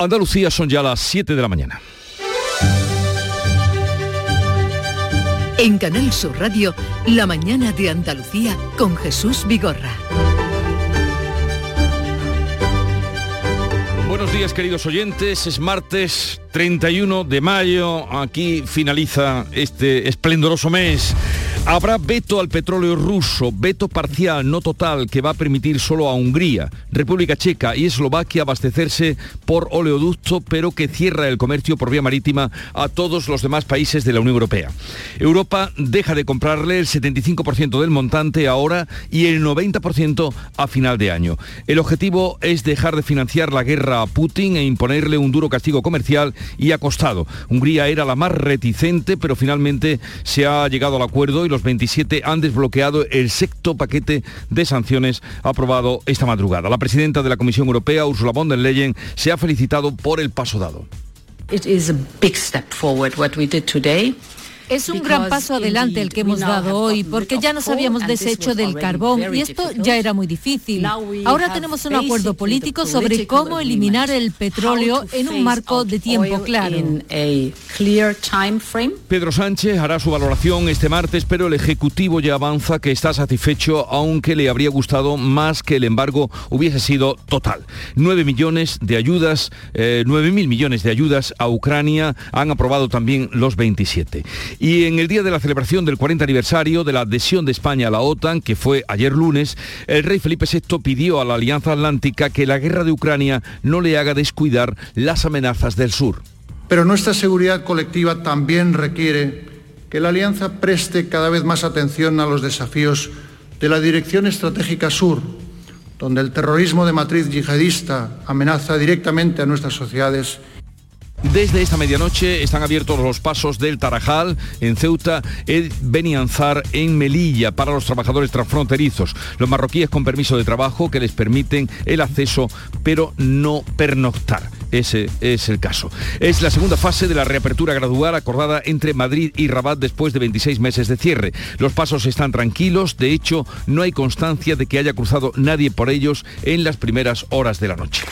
Andalucía son ya las 7 de la mañana. En Canal Sur Radio, La mañana de Andalucía con Jesús Vigorra. Buenos días queridos oyentes, es martes 31 de mayo, aquí finaliza este esplendoroso mes. Habrá veto al petróleo ruso, veto parcial, no total, que va a permitir solo a Hungría, República Checa y Eslovaquia abastecerse por oleoducto, pero que cierra el comercio por vía marítima a todos los demás países de la Unión Europea. Europa deja de comprarle el 75% del montante ahora y el 90% a final de año. El objetivo es dejar de financiar la guerra a Putin e imponerle un duro castigo comercial y ha costado. Hungría era la más reticente, pero finalmente se ha llegado al acuerdo y los 27 han desbloqueado el sexto paquete de sanciones aprobado esta madrugada. La presidenta de la Comisión Europea, Ursula von der Leyen, se ha felicitado por el paso dado. Es un gran paso adelante el que hemos dado hoy, porque ya nos habíamos deshecho del carbón y esto ya era muy difícil. Ahora tenemos un acuerdo político sobre cómo eliminar el petróleo en un marco de tiempo claro. Pedro Sánchez hará su valoración este martes, pero el Ejecutivo ya avanza que está satisfecho, aunque le habría gustado más que el embargo hubiese sido total. 9 millones de ayudas, eh, 9 mil millones de ayudas a Ucrania han aprobado también los 27. Y en el día de la celebración del 40 aniversario de la adhesión de España a la OTAN, que fue ayer lunes, el rey Felipe VI pidió a la Alianza Atlántica que la guerra de Ucrania no le haga descuidar las amenazas del sur. Pero nuestra seguridad colectiva también requiere que la Alianza preste cada vez más atención a los desafíos de la Dirección Estratégica Sur, donde el terrorismo de matriz yihadista amenaza directamente a nuestras sociedades desde esta medianoche están abiertos los pasos del Tarajal en Ceuta, el Benianzar en Melilla para los trabajadores transfronterizos. Los marroquíes con permiso de trabajo que les permiten el acceso pero no pernoctar. Ese es el caso. Es la segunda fase de la reapertura gradual acordada entre Madrid y Rabat después de 26 meses de cierre. Los pasos están tranquilos, de hecho no hay constancia de que haya cruzado nadie por ellos en las primeras horas de la noche.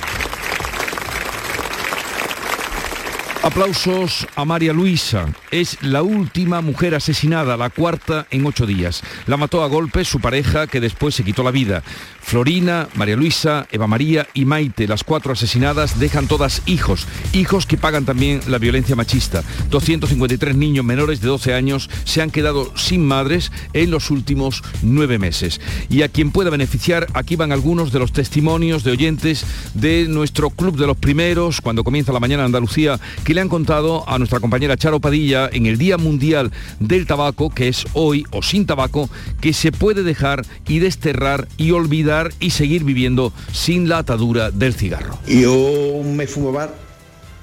Aplausos a María Luisa. Es la última mujer asesinada, la cuarta en ocho días. La mató a golpes su pareja, que después se quitó la vida. Florina, María Luisa, Eva María y Maite, las cuatro asesinadas, dejan todas hijos. Hijos que pagan también la violencia machista. 253 niños menores de 12 años se han quedado sin madres en los últimos nueve meses. Y a quien pueda beneficiar, aquí van algunos de los testimonios de oyentes de nuestro Club de los Primeros, cuando comienza la mañana Andalucía, que le han contado a nuestra compañera Charo Padilla en el Día Mundial del Tabaco, que es hoy, o sin tabaco, que se puede dejar y desterrar y olvidar y seguir viviendo sin la atadura del cigarro. Yo me fumaba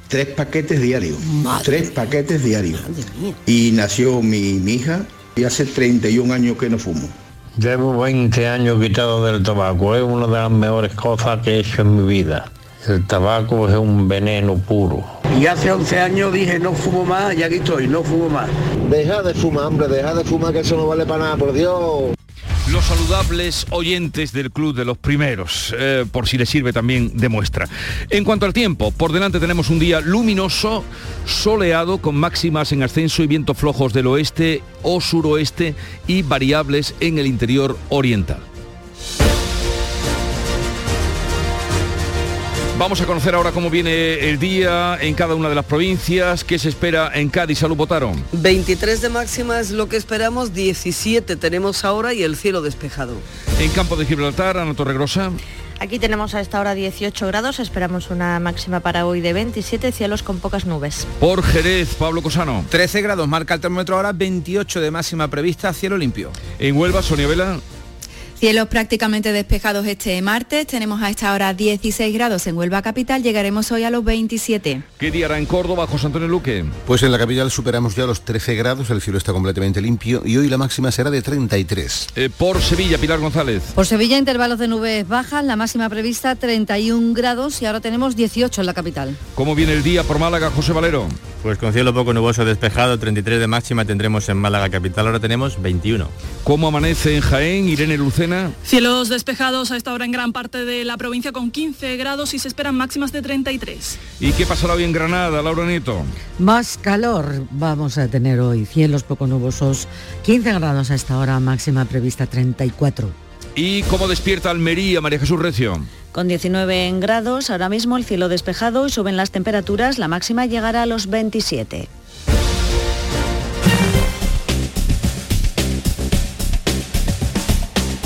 tres paquetes diarios, tres paquetes diarios. Y nació mi, mi hija y hace 31 años que no fumo. Llevo 20 años quitado del tabaco, es una de las mejores cosas que he hecho en mi vida. El tabaco es un veneno puro. Y hace 11 años dije no fumo más y aquí estoy, no fumo más. Deja de fumar, hombre, deja de fumar que eso no vale para nada, por Dios los saludables oyentes del Club de los Primeros, eh, por si les sirve también de muestra. En cuanto al tiempo, por delante tenemos un día luminoso, soleado, con máximas en ascenso y vientos flojos del oeste o suroeste y variables en el interior oriental. Vamos a conocer ahora cómo viene el día en cada una de las provincias. ¿Qué se espera en Cádiz? Salud, votaron. 23 de máxima es lo que esperamos, 17 tenemos ahora y el cielo despejado. En Campo de Gibraltar, Ana Torregrosa. Aquí tenemos a esta hora 18 grados, esperamos una máxima para hoy de 27, cielos con pocas nubes. Por Jerez, Pablo Cosano. 13 grados, marca el termómetro ahora, 28 de máxima prevista, cielo limpio. En Huelva, Sonia Vela. Cielos prácticamente despejados este martes. Tenemos a esta hora 16 grados en Huelva Capital. Llegaremos hoy a los 27. ¿Qué día hará en Córdoba, José Antonio Luque? Pues en la capital superamos ya los 13 grados. El cielo está completamente limpio y hoy la máxima será de 33. Eh, por Sevilla, Pilar González. Por Sevilla, intervalos de nubes bajas. La máxima prevista 31 grados y ahora tenemos 18 en la capital. ¿Cómo viene el día por Málaga, José Valero? Pues con cielo poco nuboso despejado, 33 de máxima tendremos en Málaga capital. Ahora tenemos 21. ¿Cómo amanece en Jaén, Irene Lucena? Cielos despejados a esta hora en gran parte de la provincia con 15 grados y se esperan máximas de 33. ¿Y qué pasará hoy en Granada, Laura Nieto? Más calor vamos a tener hoy, cielos poco nubosos, 15 grados a esta hora, máxima prevista 34. ¿Y cómo despierta Almería, María Jesús Recio? Con 19 grados, ahora mismo el cielo despejado y suben las temperaturas, la máxima llegará a los 27.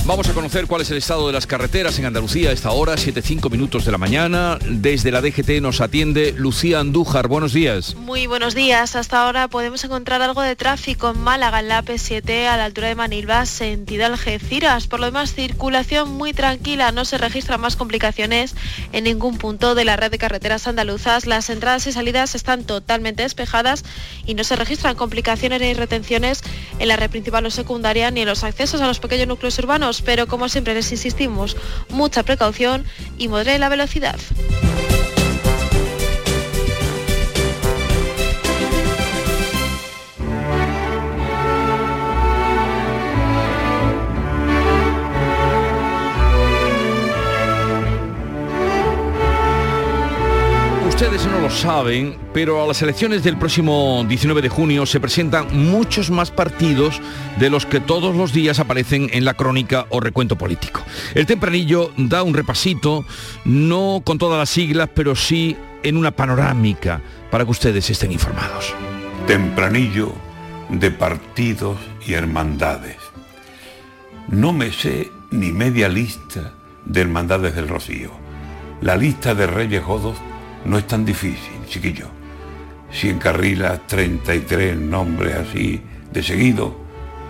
Vamos a conocer cuál es el estado de las carreteras en Andalucía a esta hora, 7-5 minutos de la mañana. Desde la DGT nos atiende Lucía Andújar. Buenos días. Muy buenos días. Hasta ahora podemos encontrar algo de tráfico en Málaga, en la P7, a la altura de Manilva, sentido Algeciras. Por lo demás, circulación muy tranquila. No se registran más complicaciones en ningún punto de la red de carreteras andaluzas. Las entradas y salidas están totalmente despejadas y no se registran complicaciones ni retenciones en la red principal o secundaria ni en los accesos a los pequeños núcleos urbanos pero como siempre les insistimos, mucha precaución y modere la velocidad. Ustedes no lo saben, pero a las elecciones del próximo 19 de junio se presentan muchos más partidos de los que todos los días aparecen en la crónica o recuento político. El tempranillo da un repasito, no con todas las siglas, pero sí en una panorámica para que ustedes estén informados. Tempranillo de partidos y hermandades. No me sé ni media lista de hermandades del Rocío. La lista de Reyes Jodos no es tan difícil, chiquillo. Si encarrilas 33 nombres así de seguido,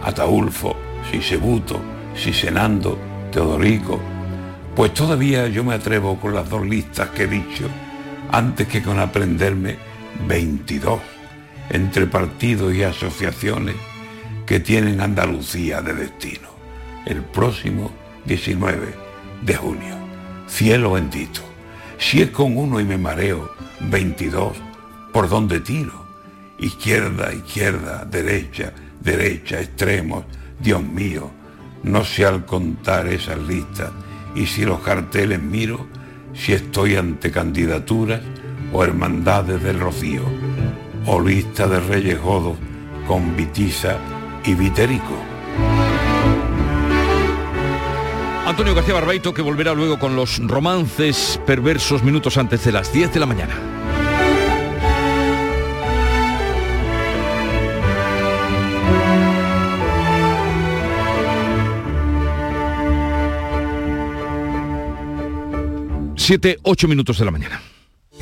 Ataulfo, Sisebuto, Sisenando, Teodorico, pues todavía yo me atrevo con las dos listas que he dicho, antes que con aprenderme 22 entre partidos y asociaciones que tienen Andalucía de destino, el próximo 19 de junio. Cielo bendito. Si es con uno y me mareo, 22, ¿por dónde tiro? Izquierda, izquierda, derecha, derecha, extremos, Dios mío, no sé al contar esas listas y si los carteles miro, si estoy ante candidaturas o hermandades del rocío, o lista de reyes godos con vitiza y vitérico. Antonio García Barbaito que volverá luego con los romances perversos minutos antes de las 10 de la mañana. Siete, ocho minutos de la mañana.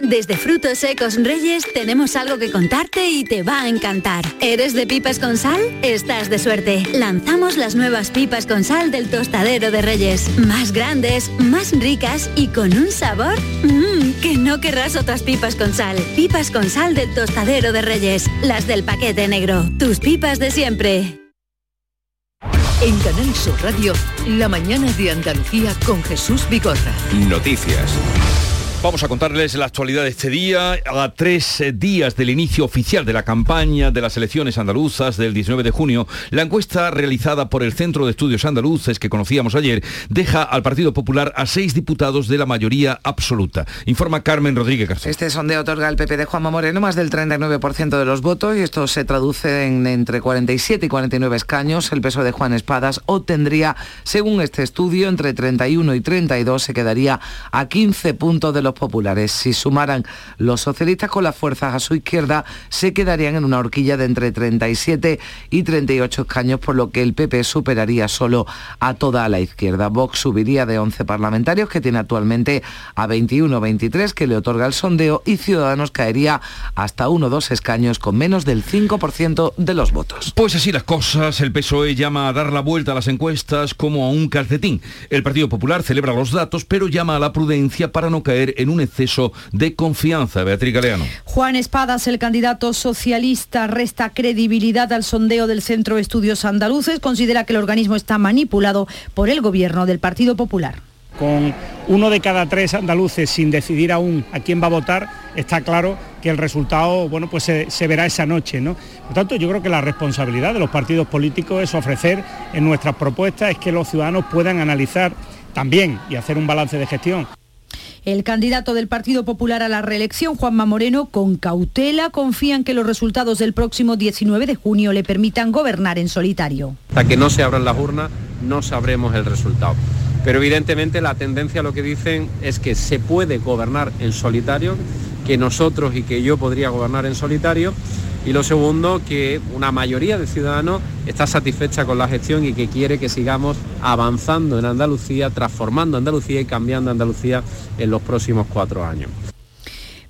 Desde Frutos Secos Reyes tenemos algo que contarte y te va a encantar. ¿Eres de pipas con sal? Estás de suerte. Lanzamos las nuevas pipas con sal del tostadero de Reyes. Más grandes, más ricas y con un sabor mmm, que no querrás otras pipas con sal. Pipas con sal del tostadero de Reyes. Las del paquete negro. Tus pipas de siempre. En Canal Sur Radio, la mañana de Andalucía con Jesús Vigorra. Noticias. Vamos a contarles la actualidad de este día, a tres días del inicio oficial de la campaña de las elecciones andaluzas del 19 de junio. La encuesta realizada por el Centro de Estudios Andaluces que conocíamos ayer deja al Partido Popular a seis diputados de la mayoría absoluta. Informa Carmen Rodríguez García. Este sondeo otorga al PP de Juanma Moreno más del 39% de los votos y esto se traduce en entre 47 y 49 escaños. El peso de Juan Espadas obtendría, según este estudio, entre 31 y 32 se quedaría a 15 puntos de los populares. Si sumaran los socialistas con las fuerzas a su izquierda, se quedarían en una horquilla de entre 37 y 38 escaños, por lo que el PP superaría solo a toda la izquierda. Vox subiría de 11 parlamentarios, que tiene actualmente a 21 23, que le otorga el sondeo, y Ciudadanos caería hasta uno o dos escaños con menos del 5% de los votos. Pues así las cosas, el PSOE llama a dar la vuelta a las encuestas como a un calcetín. El Partido Popular celebra los datos, pero llama a la prudencia para no caer en un exceso de confianza. Beatriz Galeano. Juan Espadas, el candidato socialista, resta credibilidad al sondeo del Centro de Estudios Andaluces. Considera que el organismo está manipulado por el gobierno del Partido Popular. Con uno de cada tres andaluces sin decidir aún a quién va a votar, está claro que el resultado bueno, pues se, verá esa noche. ¿no? Por tanto, yo creo que la responsabilidad de los partidos políticos es ofrecer en nuestras propuestas es que los ciudadanos puedan analizar también y hacer un balance de gestión. El candidato del Partido Popular a la reelección, Juanma Moreno, con cautela confía en que los resultados del próximo 19 de junio le permitan gobernar en solitario. Hasta que no se abran las urnas no sabremos el resultado. Pero evidentemente la tendencia lo que dicen es que se puede gobernar en solitario, que nosotros y que yo podría gobernar en solitario. Y lo segundo, que una mayoría de ciudadanos está satisfecha con la gestión y que quiere que sigamos avanzando en Andalucía, transformando Andalucía y cambiando Andalucía en los próximos cuatro años.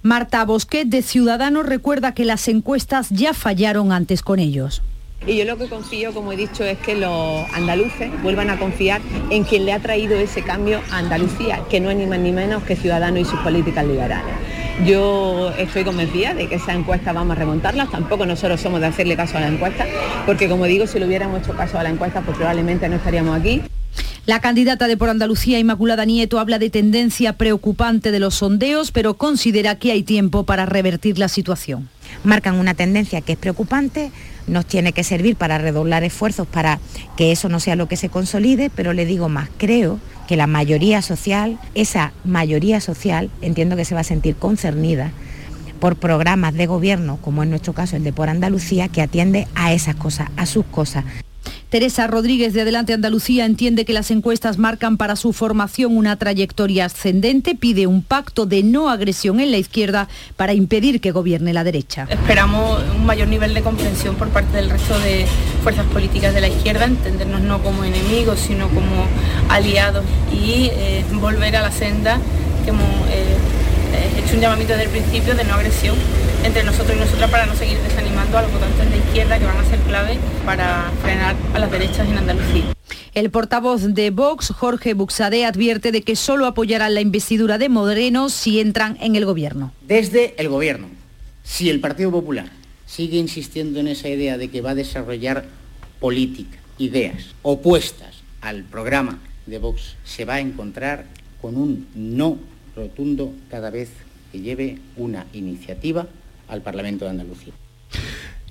Marta Bosquet de Ciudadanos recuerda que las encuestas ya fallaron antes con ellos. Y yo lo que confío, como he dicho, es que los andaluces vuelvan a confiar en quien le ha traído ese cambio a Andalucía, que no es ni más ni menos que Ciudadanos y sus políticas liberales. Yo estoy convencida de que esa encuesta vamos a remontarla, tampoco nosotros somos de hacerle caso a la encuesta, porque como digo, si le hubiéramos hecho caso a la encuesta, pues probablemente no estaríamos aquí. La candidata de Por Andalucía, Inmaculada Nieto, habla de tendencia preocupante de los sondeos, pero considera que hay tiempo para revertir la situación. Marcan una tendencia que es preocupante, nos tiene que servir para redoblar esfuerzos para que eso no sea lo que se consolide, pero le digo más, creo que la mayoría social, esa mayoría social, entiendo que se va a sentir concernida por programas de gobierno, como en nuestro caso el de Por Andalucía, que atiende a esas cosas, a sus cosas. Teresa Rodríguez de Adelante Andalucía entiende que las encuestas marcan para su formación una trayectoria ascendente, pide un pacto de no agresión en la izquierda para impedir que gobierne la derecha. Esperamos un mayor nivel de comprensión por parte del resto de fuerzas políticas de la izquierda, entendernos no como enemigos, sino como aliados y eh, volver a la senda que hemos eh, hecho un llamamiento desde el principio de no agresión entre nosotros y nosotras para no seguir desanimando a los votantes de izquierda que van a ser clave para frenar a las derechas en Andalucía. El portavoz de Vox, Jorge Buxade, advierte de que solo apoyarán la investidura de Moreno si entran en el gobierno. Desde el gobierno, si el Partido Popular sigue insistiendo en esa idea de que va a desarrollar política, ideas opuestas al programa de Vox, se va a encontrar con un no rotundo cada vez que lleve una iniciativa al Parlamento de Andalucía.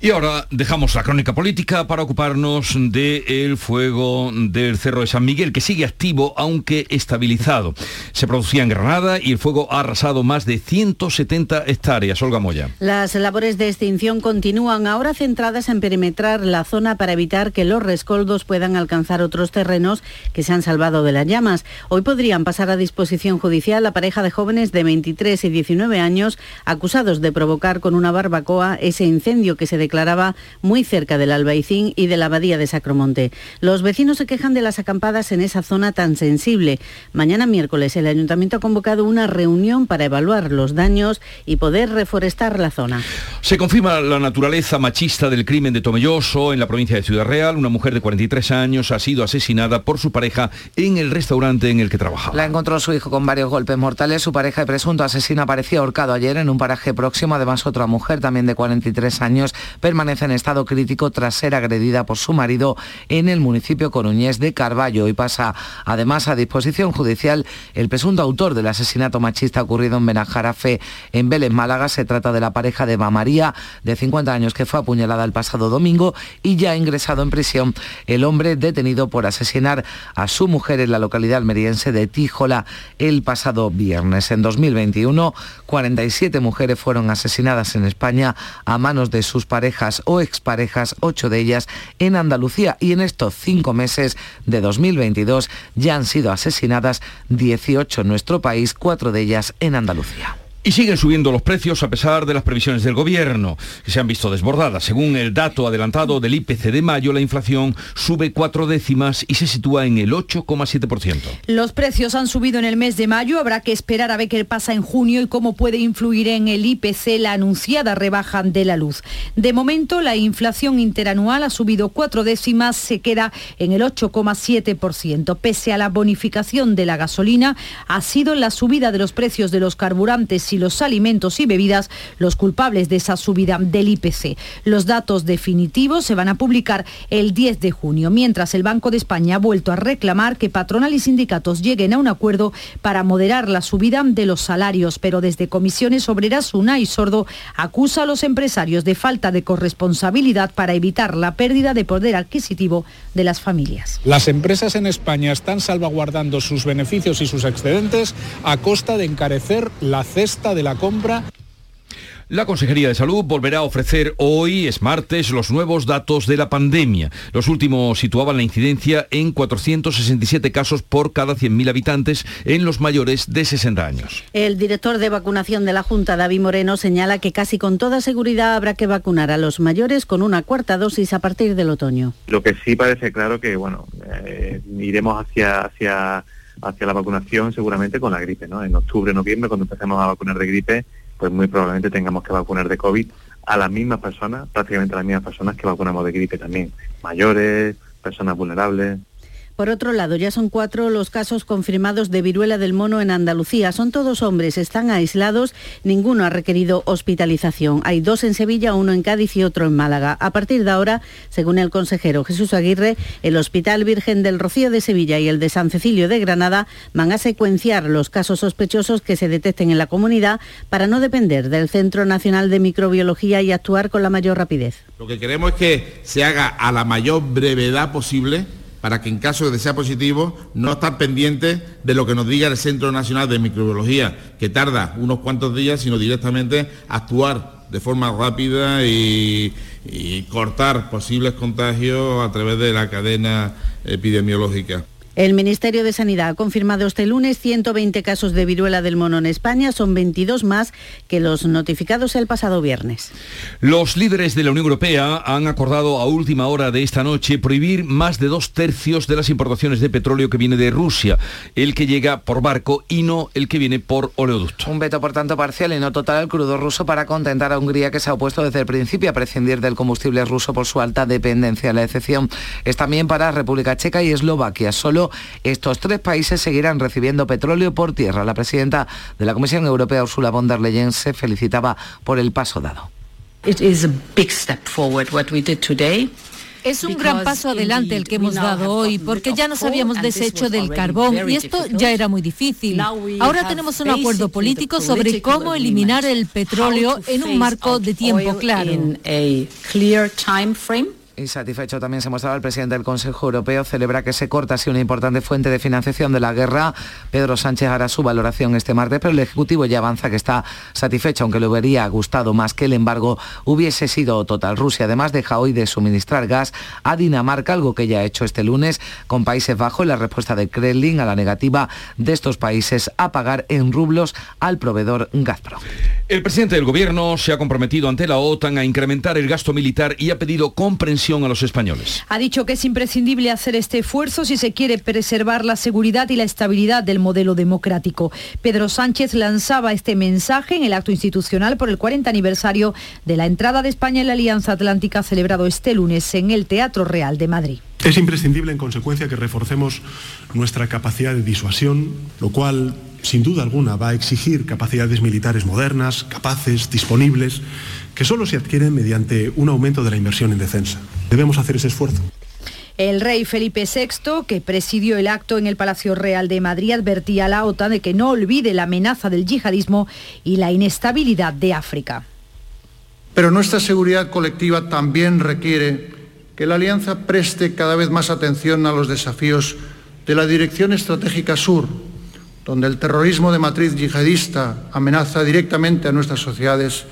Y ahora dejamos la crónica política para ocuparnos del fuego del Cerro de San Miguel, que sigue activo aunque estabilizado. Se producía en Granada y el fuego ha arrasado más de 170 hectáreas. Olga Moya. Las labores de extinción continúan ahora centradas en perimetrar la zona para evitar que los rescoldos puedan alcanzar otros terrenos que se han salvado de las llamas. Hoy podrían pasar a disposición judicial la pareja de jóvenes de 23 y 19 años acusados de provocar con una barbacoa ese incendio que se declaró declaraba muy cerca del Albaicín y de la abadía de Sacromonte. Los vecinos se quejan de las acampadas en esa zona tan sensible. Mañana miércoles el ayuntamiento ha convocado una reunión para evaluar los daños y poder reforestar la zona. Se confirma la naturaleza machista del crimen de Tomelloso en la provincia de Ciudad Real. Una mujer de 43 años ha sido asesinada por su pareja en el restaurante en el que trabajaba. La encontró su hijo con varios golpes mortales. Su pareja y presunto asesino aparecía ahorcado ayer en un paraje próximo. Además, otra mujer también de 43 años permanece en estado crítico tras ser agredida por su marido en el municipio coruñés de Carballo y pasa además a disposición judicial el presunto autor del asesinato machista ocurrido en Benajarafe en Vélez, Málaga. Se trata de la pareja de Eva María, de 50 años, que fue apuñalada el pasado domingo y ya ha ingresado en prisión el hombre detenido por asesinar a su mujer en la localidad almeriense de Tíjola el pasado viernes. En 2021, 47 mujeres fueron asesinadas en España a manos de sus parejas o exparejas, ocho de ellas en Andalucía y en estos cinco meses de 2022 ya han sido asesinadas 18 en nuestro país, cuatro de ellas en Andalucía. Y siguen subiendo los precios a pesar de las previsiones del gobierno, que se han visto desbordadas. Según el dato adelantado del IPC de mayo, la inflación sube cuatro décimas y se sitúa en el 8,7%. Los precios han subido en el mes de mayo. Habrá que esperar a ver qué pasa en junio y cómo puede influir en el IPC la anunciada rebaja de la luz. De momento, la inflación interanual ha subido cuatro décimas, se queda en el 8,7%. Pese a la bonificación de la gasolina, ha sido la subida de los precios de los carburantes y los alimentos y bebidas los culpables de esa subida del IPC. Los datos definitivos se van a publicar el 10 de junio, mientras el Banco de España ha vuelto a reclamar que patronal y sindicatos lleguen a un acuerdo para moderar la subida de los salarios, pero desde comisiones obreras una y Sordo acusa a los empresarios de falta de corresponsabilidad para evitar la pérdida de poder adquisitivo de las familias. Las empresas en España están salvaguardando sus beneficios y sus excedentes a costa de encarecer la cesta de la compra la Consejería de Salud volverá a ofrecer hoy, es martes, los nuevos datos de la pandemia. Los últimos situaban la incidencia en 467 casos por cada 100.000 habitantes en los mayores de 60 años. El director de vacunación de la Junta, David Moreno, señala que casi con toda seguridad habrá que vacunar a los mayores con una cuarta dosis a partir del otoño. Lo que sí parece claro que, bueno, eh, iremos hacia... hacia hacia la vacunación seguramente con la gripe, ¿no? En octubre, noviembre, cuando empecemos a vacunar de gripe, pues muy probablemente tengamos que vacunar de COVID a las mismas personas, prácticamente a las mismas personas que vacunamos de gripe también, mayores, personas vulnerables. Por otro lado, ya son cuatro los casos confirmados de viruela del mono en Andalucía. Son todos hombres, están aislados, ninguno ha requerido hospitalización. Hay dos en Sevilla, uno en Cádiz y otro en Málaga. A partir de ahora, según el consejero Jesús Aguirre, el Hospital Virgen del Rocío de Sevilla y el de San Cecilio de Granada van a secuenciar los casos sospechosos que se detecten en la comunidad para no depender del Centro Nacional de Microbiología y actuar con la mayor rapidez. Lo que queremos es que se haga a la mayor brevedad posible para que en caso de sea positivo no estar pendiente de lo que nos diga el Centro Nacional de Microbiología, que tarda unos cuantos días, sino directamente actuar de forma rápida y, y cortar posibles contagios a través de la cadena epidemiológica. El Ministerio de Sanidad ha confirmado este lunes 120 casos de viruela del mono en España, son 22 más que los notificados el pasado viernes. Los líderes de la Unión Europea han acordado a última hora de esta noche prohibir más de dos tercios de las importaciones de petróleo que viene de Rusia, el que llega por barco y no el que viene por oleoducto. Un veto, por tanto, parcial y no total al crudo ruso para contentar a Hungría, que se ha opuesto desde el principio a prescindir del combustible ruso por su alta dependencia. La excepción es también para República Checa y Eslovaquia. Solo estos tres países seguirán recibiendo petróleo por tierra. La presidenta de la Comisión Europea, Ursula von der Leyen, se felicitaba por el paso dado. Es un gran paso adelante el que hemos dado hoy, porque ya nos habíamos deshecho del carbón y esto ya era muy difícil. Ahora tenemos un acuerdo político sobre cómo eliminar el petróleo en un marco de tiempo claro. Y satisfecho también se mostraba el presidente del Consejo Europeo, celebra que se corta así una importante fuente de financiación de la guerra. Pedro Sánchez hará su valoración este martes, pero el Ejecutivo ya avanza que está satisfecho, aunque le hubiera gustado más que el embargo hubiese sido total. Rusia además deja hoy de suministrar gas a Dinamarca, algo que ya ha hecho este lunes con Países Bajos, la respuesta de Kremlin a la negativa de estos países a pagar en rublos al proveedor Gazprom. El presidente del gobierno se ha comprometido ante la OTAN a incrementar el gasto militar y ha pedido comprensión a los españoles. Ha dicho que es imprescindible hacer este esfuerzo si se quiere preservar la seguridad y la estabilidad del modelo democrático. Pedro Sánchez lanzaba este mensaje en el acto institucional por el 40 aniversario de la entrada de España en la Alianza Atlántica celebrado este lunes en el Teatro Real de Madrid. Es imprescindible, en consecuencia, que reforcemos nuestra capacidad de disuasión, lo cual, sin duda alguna, va a exigir capacidades militares modernas, capaces, disponibles, que solo se adquieren mediante un aumento de la inversión en defensa. Debemos hacer ese esfuerzo. El rey Felipe VI, que presidió el acto en el Palacio Real de Madrid, advertía a la OTAN de que no olvide la amenaza del yihadismo y la inestabilidad de África. Pero nuestra seguridad colectiva también requiere que la Alianza preste cada vez más atención a los desafíos de la Dirección Estratégica Sur, donde el terrorismo de matriz yihadista amenaza directamente a nuestras sociedades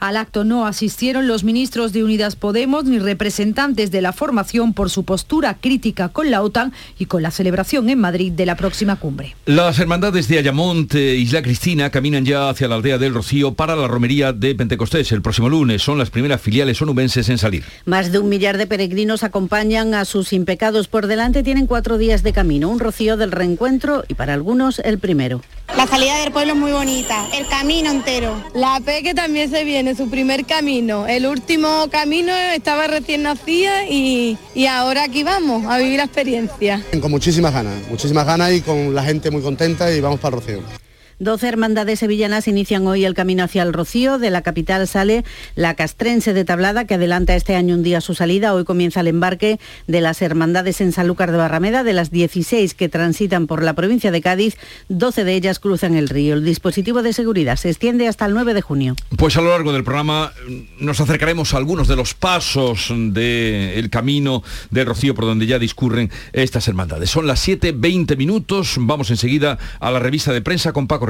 Al acto no asistieron los ministros de Unidas Podemos ni representantes de la formación por su postura crítica con la OTAN y con la celebración en Madrid de la próxima cumbre. Las hermandades de Ayamonte, Isla Cristina, caminan ya hacia la aldea del Rocío para la romería de Pentecostés. El próximo lunes son las primeras filiales onubenses en salir. Más de un millar de peregrinos acompañan a sus impecados por delante. Tienen cuatro días de camino, un rocío del reencuentro y para algunos el primero. La salida del pueblo es muy bonita, el camino entero. La Peque también se viene, su primer camino. El último camino estaba recién nacida y, y ahora aquí vamos a vivir la experiencia. Con muchísimas ganas, muchísimas ganas y con la gente muy contenta y vamos para el Rocío. Doce hermandades sevillanas inician hoy el camino hacia el Rocío. De la capital sale la castrense de Tablada, que adelanta este año un día su salida. Hoy comienza el embarque de las hermandades en Sanlúcar de Barrameda. De las 16 que transitan por la provincia de Cádiz, 12 de ellas cruzan el río. El dispositivo de seguridad se extiende hasta el 9 de junio. Pues a lo largo del programa mm, nos acercaremos a algunos de los pasos del camino del Rocío por donde ya discurren estas hermandades. Son las 7.20 minutos. Vamos enseguida a la revista de prensa con Paco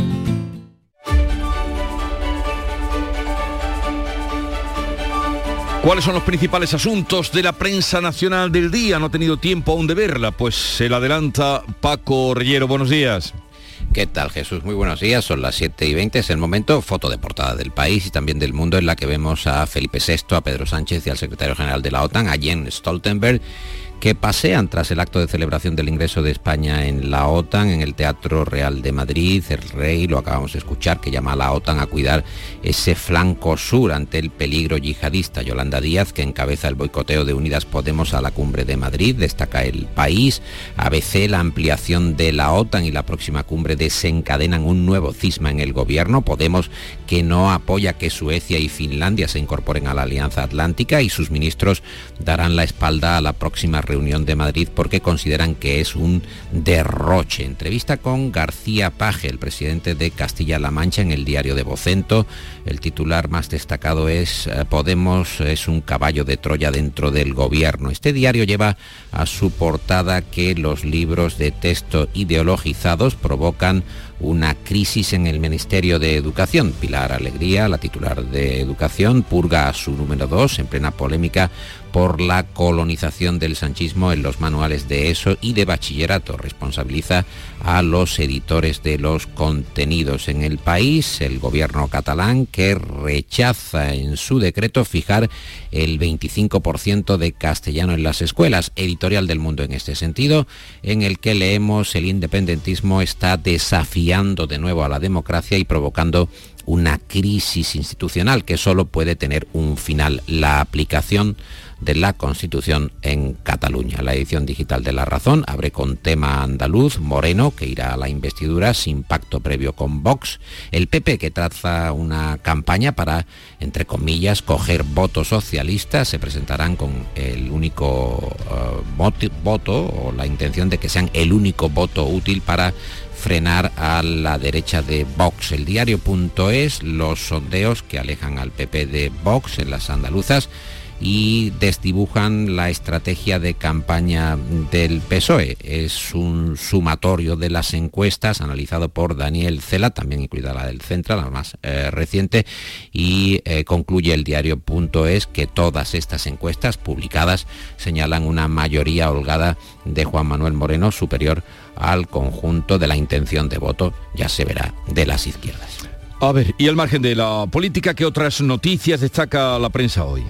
¿Cuáles son los principales asuntos de la prensa nacional del día? No ha tenido tiempo aún de verla, pues se la adelanta Paco Rellero. Buenos días. ¿Qué tal Jesús? Muy buenos días, son las 7 y 20, es el momento, foto de portada del país y también del mundo en la que vemos a Felipe VI, a Pedro Sánchez y al secretario general de la OTAN, a Jens Stoltenberg, que pasean tras el acto de celebración del ingreso de España en la OTAN en el Teatro Real de Madrid. El rey, lo acabamos de escuchar, que llama a la OTAN a cuidar ese flanco sur ante el peligro yihadista. Yolanda Díaz, que encabeza el boicoteo de Unidas Podemos a la cumbre de Madrid, destaca el país. ABC, la ampliación de la OTAN y la próxima cumbre desencadenan un nuevo cisma en el gobierno. Podemos, que no apoya que Suecia y Finlandia se incorporen a la Alianza Atlántica y sus ministros darán la espalda a la próxima reunión de Madrid porque consideran que es un derroche. Entrevista con García Paje, el presidente de Castilla-La Mancha en el diario de Vocento. El titular más destacado es eh, Podemos es un caballo de Troya dentro del gobierno. Este diario lleva a su portada que los libros de texto ideologizados provocan una crisis en el Ministerio de Educación. Pilar Alegría, la titular de Educación, purga a su número 2 en plena polémica por la colonización del sanchismo en los manuales de ESO y de bachillerato. Responsabiliza a los editores de los contenidos en el país, el gobierno catalán, que rechaza en su decreto fijar el 25% de castellano en las escuelas. Editorial del Mundo en este sentido, en el que leemos el independentismo está desafiando de nuevo a la democracia y provocando una crisis institucional que solo puede tener un final, la aplicación de la Constitución en Cataluña. La edición digital de La Razón abre con tema andaluz, Moreno, que irá a la investidura sin pacto previo con Vox, el PP, que traza una campaña para, entre comillas, coger votos socialistas, se presentarán con el único uh, voto o la intención de que sean el único voto útil para frenar a la derecha de Vox. El diario.es, los sondeos que alejan al PP de Vox en las andaluzas y desdibujan la estrategia de campaña del PSOE. Es un sumatorio de las encuestas analizado por Daniel Cela, también incluida la del Central, la más eh, reciente, y eh, concluye el diario.es que todas estas encuestas publicadas señalan una mayoría holgada de Juan Manuel Moreno superior al conjunto de la intención de voto, ya se verá, de las izquierdas. A ver, y al margen de la política, ¿qué otras noticias destaca la prensa hoy?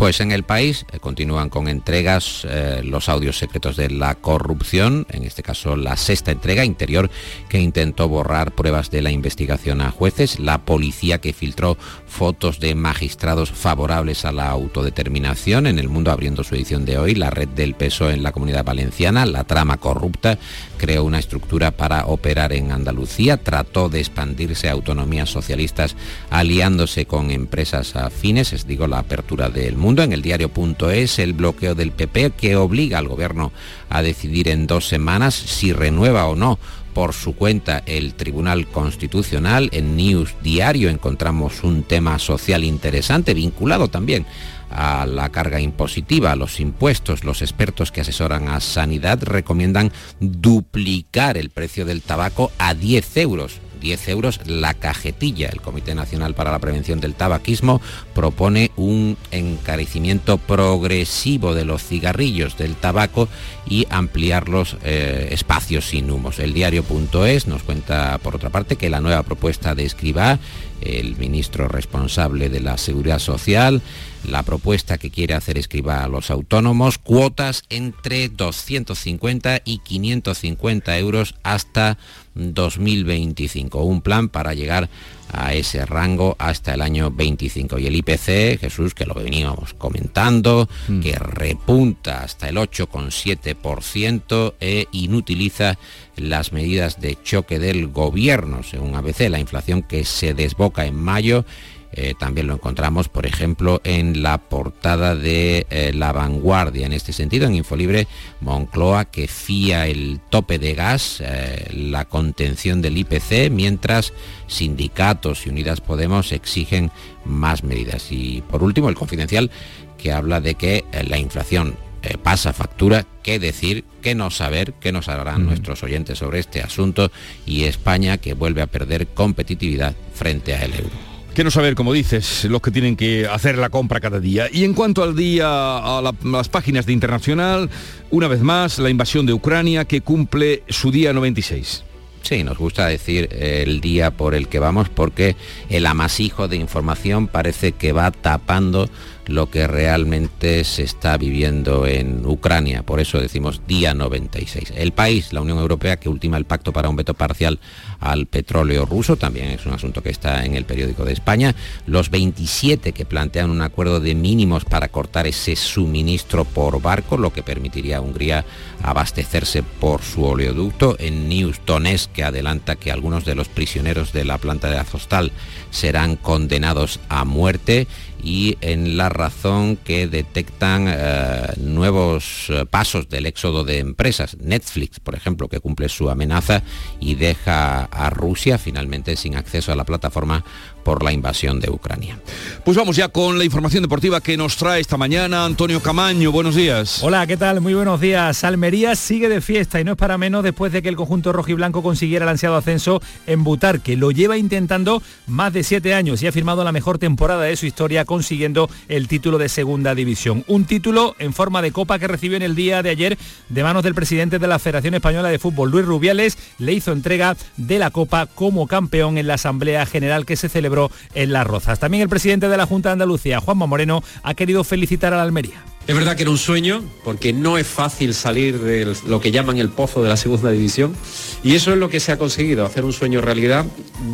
Pues en el país eh, continúan con entregas eh, los audios secretos de la corrupción, en este caso la sexta entrega interior que intentó borrar pruebas de la investigación a jueces, la policía que filtró fotos de magistrados favorables a la autodeterminación en el mundo abriendo su edición de hoy, la red del peso en la comunidad valenciana, la trama corrupta creó una estructura para operar en Andalucía, trató de expandirse a autonomías socialistas aliándose con empresas afines, es digo la apertura del mundo En el diario.es, el bloqueo del PP que obliga al gobierno a decidir en dos semanas si renueva o no por su cuenta el Tribunal Constitucional. En News Diario encontramos un tema social interesante vinculado también a la carga impositiva, a los impuestos. Los expertos que asesoran a Sanidad recomiendan duplicar el precio del tabaco a 10 euros 10 euros la cajetilla. El Comité Nacional para la Prevención del Tabaquismo propone un encarecimiento progresivo de los cigarrillos del tabaco y ampliar los eh, espacios sin humos. El diario.es nos cuenta, por otra parte, que la nueva propuesta de Escribá, el ministro responsable de la Seguridad Social, la propuesta que quiere hacer Escribá a los autónomos, cuotas entre 250 y 550 euros hasta 2025. Un plan para llegar a ese rango hasta el año 25. Y el IPC, Jesús, que lo veníamos comentando, mm. que repunta hasta el 8,7% e inutiliza las medidas de choque del gobierno, según ABC, la inflación que se desboca en mayo eh, también lo encontramos, por ejemplo, en la portada de eh, La Vanguardia. En este sentido, en Infolibre, Moncloa que fía el tope de gas, eh, la contención del IPC, mientras sindicatos y Unidas Podemos exigen más medidas. Y por último, el confidencial que habla de que la inflación pasa factura, qué decir, qué no saber, qué nos harán nuestros oyentes sobre este asunto y España que vuelve a perder competitividad frente al euro que no saber, como dices, los que tienen que hacer la compra cada día. Y en cuanto al día, a, las páginas de Internacional, una vez más, la invasión de Ucrania que cumple su día 96. Sí, nos gusta decir el día por el que vamos porque el amasijo de información parece que va tapando lo que realmente se está viviendo en Ucrania. Por eso decimos día 96. El país, la Unión Europea, que ultima el pacto para un veto parcial al petróleo ruso, también es un asunto que está en el periódico de España. Los 27 que plantean un acuerdo de mínimos para cortar ese suministro por barco, lo que permitiría a Hungría abastecerse por su oleoducto. En News Donetsk, que adelanta que algunos de los prisioneros de la planta de Azostal serán condenados a muerte y en la razón que detectan eh, nuevos eh, pasos del éxodo de empresas. Netflix, por ejemplo, que cumple su amenaza y deja a Rusia finalmente sin acceso a la plataforma por la invasión de Ucrania. Pues vamos ya con la información deportiva que nos trae esta mañana Antonio Camaño. Buenos días. Hola, ¿qué tal? Muy buenos días. Almería sigue de fiesta y no es para menos después de que el conjunto rojo y blanco consiguiera el ansiado ascenso en Butar, que lo lleva intentando más de siete años y ha firmado la mejor temporada de su historia consiguiendo el título de segunda división. Un título en forma de copa que recibió en el día de ayer de manos del presidente de la Federación Española de Fútbol, Luis Rubiales, le hizo entrega de la copa como campeón en la Asamblea General que se celebró en Las Rozas. También el presidente de la Junta de Andalucía, Juanma Moreno, ha querido felicitar a la Almería. Es verdad que era un sueño, porque no es fácil salir de lo que llaman el pozo de la segunda división, y eso es lo que se ha conseguido, hacer un sueño realidad.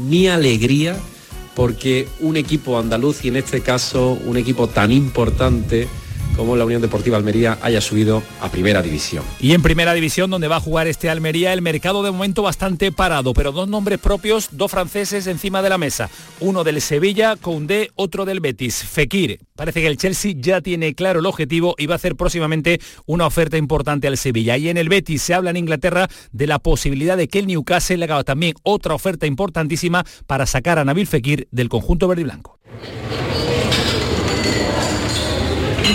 Mi alegría, porque un equipo andaluz, y en este caso un equipo tan importante, como la Unión Deportiva Almería haya subido a primera división. Y en primera división, donde va a jugar este Almería, el mercado de momento bastante parado, pero dos nombres propios, dos franceses encima de la mesa. Uno del Sevilla, Koundé, otro del Betis, Fekir. Parece que el Chelsea ya tiene claro el objetivo y va a hacer próximamente una oferta importante al Sevilla. Y en el Betis se habla en Inglaterra de la posibilidad de que el Newcastle le haga también otra oferta importantísima para sacar a Nabil Fekir del conjunto verde y blanco.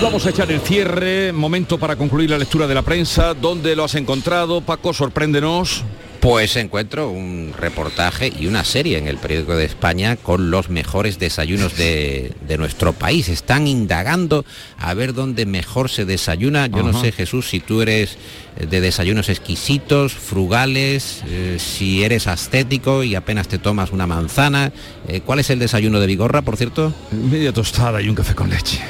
Vamos a echar el cierre, momento para concluir la lectura de la prensa. ¿Dónde lo has encontrado? Paco, sorpréndenos. Pues encuentro un reportaje y una serie en el periódico de España con los mejores desayunos de, nuestro país. Están indagando a ver dónde mejor se desayuna. Yo no sé, Jesús, si tú eres de desayunos exquisitos, frugales, eh, si eres ascético y apenas te tomas una manzana. Eh, ¿Cuál es el desayuno de Vigorra, por cierto? Media tostada y un café con leche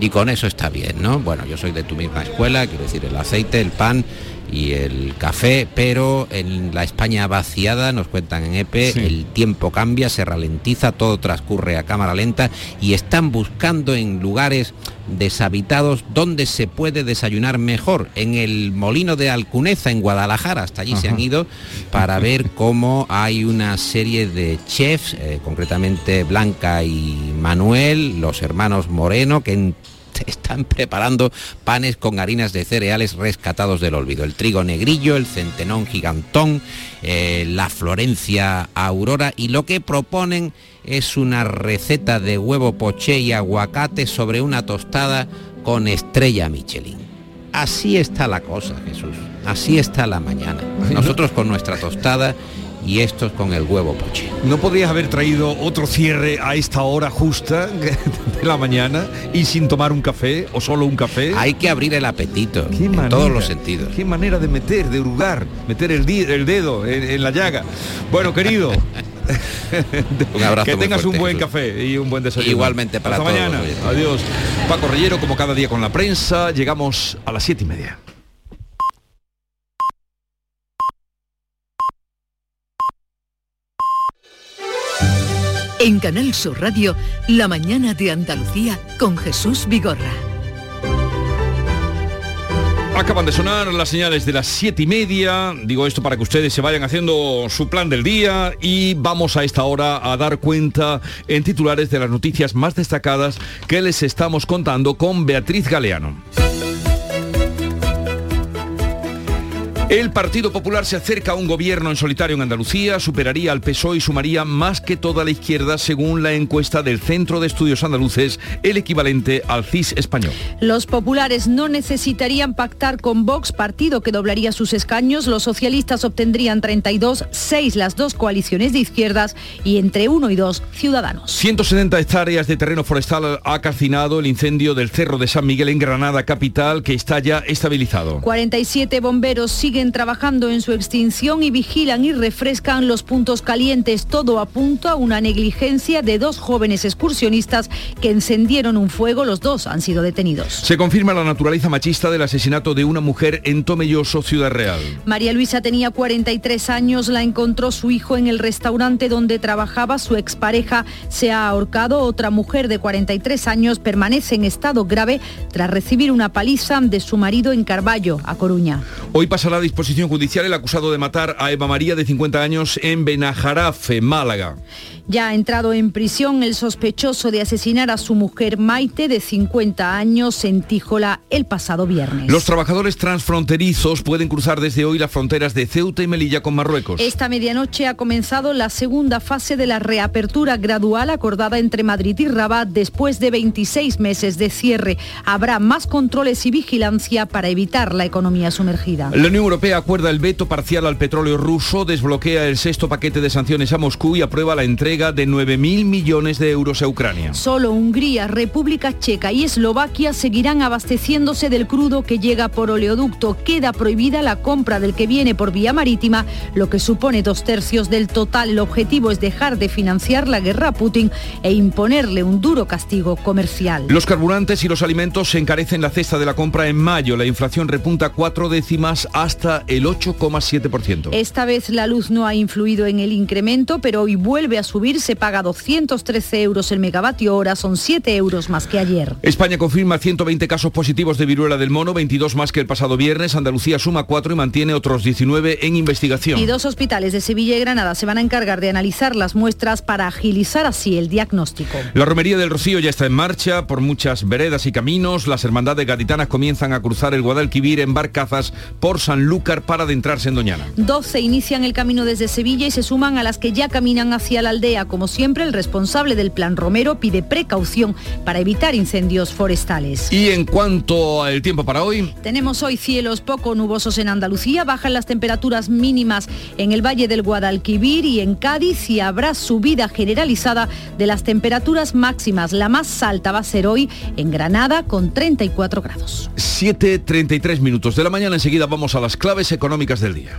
y con eso está bien, ¿no? Bueno, yo soy de tu misma escuela, quiero decir, el aceite, el pan y el café, pero en la España vaciada, nos cuentan en EPE, el tiempo cambia, se ralentiza, todo transcurre a cámara lenta y están buscando en lugares deshabitados donde se puede desayunar mejor. En el molino de Alcuneza, en Guadalajara, hasta allí se han ido para ver cómo hay una serie de chefs, eh, concretamente Blanca y Manuel, los hermanos Moreno, que están preparando panes con harinas de cereales rescatados del olvido. El trigo negrillo, el centenón gigantón, eh, la Florencia Aurora y lo que proponen es una receta de huevo poché y aguacate sobre una tostada con estrella Michelin. Así está la cosa, Jesús. Así está la mañana. Nosotros con nuestra tostada y estos con el huevo poché. ¿No podrías haber traído otro cierre a esta hora justa de la mañana y sin tomar un café o solo un café? Hay que abrir el apetito en todos los sentidos. Qué manera de meter, de hurgar, meter el, el dedo en, la llaga. Bueno, querido. un abrazo que tengas un buen café y un buen desayuno. Igualmente para Hasta mañana. Adiós. Paco Reyero, como cada día con la prensa, llegamos a las siete y media. En Canal Sur Radio, La mañana de Andalucía con Jesús Vigorra. Acaban de sonar las señales de las siete y media. Digo esto para que ustedes se vayan haciendo su plan del día y vamos a esta hora a dar cuenta en titulares de las noticias más destacadas que les estamos contando con Beatriz Galeano. El Partido Popular se acerca a un gobierno en solitario en Andalucía, superaría al PSOE y sumaría más que toda la izquierda según la encuesta del Centro de Estudios Andaluces, el equivalente al CIS español. Los populares no necesitarían pactar con Vox, partido que doblaría sus escaños. Los socialistas obtendrían 32, 6 las dos coaliciones de izquierdas y entre 1 y 2 ciudadanos. 170 hectáreas de terreno forestal ha calcinado el incendio del Cerro de San Miguel en Granada capital que está ya estabilizado. 47 bomberos siguen trabajando en su extinción y vigilan y refrescan los puntos calientes. Todo apunta a una negligencia de dos jóvenes excursionistas que encendieron un fuego. Los dos han sido detenidos. Se confirma la naturaleza machista del asesinato de una mujer en Tomelloso, Ciudad Real. María Luisa tenía 43 años, la encontró su hijo en el restaurante donde trabajaba. Su expareja se ha ahorcado. Otra mujer de 43 años permanece en estado grave tras recibir una paliza de su marido en Carballo, a Coruña. Hoy pasará disposición judicial el acusado de matar a Eva María de 50 años en Benajarafe, Málaga. Ya ha entrado en prisión el sospechoso de asesinar a su mujer Maite de 50 años en Tíjola el pasado viernes. Los trabajadores transfronterizos pueden cruzar desde hoy las fronteras de Ceuta y Melilla con Marruecos. Esta medianoche ha comenzado la segunda fase de la reapertura gradual acordada entre Madrid y Rabat después de 26 meses de cierre. Habrá más controles y vigilancia para evitar la economía sumergida. La Unión Europea acuerda el veto parcial al petróleo ruso, desbloquea el sexto paquete de sanciones a Moscú y aprueba la entrega de 9.000 millones de euros a Ucrania. Solo Hungría, República Checa y Eslovaquia seguirán abasteciéndose del crudo que llega por oleoducto. Queda prohibida la compra del que viene por vía marítima, lo que supone dos tercios del total. El objetivo es dejar de financiar la guerra a Putin e imponerle un duro castigo comercial. Los carburantes y los alimentos se encarecen la cesta de la compra en mayo. La inflación repunta cuatro décimas hasta el 8,7%. Esta vez la luz no ha influido en el incremento, pero hoy vuelve a subir se paga 213 euros el megavatio hora, son 7 euros más que ayer. España confirma 120 casos positivos de viruela del mono, 22 más que el pasado viernes. Andalucía suma 4 y mantiene otros 19 en investigación. Y dos hospitales de Sevilla y Granada se van a encargar de analizar las muestras para agilizar así el diagnóstico. La romería del Rocío ya está en marcha por muchas veredas y caminos. Las hermandades gaditanas comienzan a cruzar el Guadalquivir en barcazas por Sanlúcar para adentrarse en Doñana. 12 inician el camino desde Sevilla y se suman a las que ya caminan hacia la aldea como siempre, el responsable del Plan Romero pide precaución para evitar incendios forestales. Y en cuanto al tiempo para hoy... Tenemos hoy cielos poco nubosos en Andalucía, bajan las temperaturas mínimas en el Valle del Guadalquivir y en Cádiz y habrá subida generalizada de las temperaturas máximas. La más alta va a ser hoy en Granada con 34 grados. 7.33 minutos de la mañana, enseguida vamos a las claves económicas del día.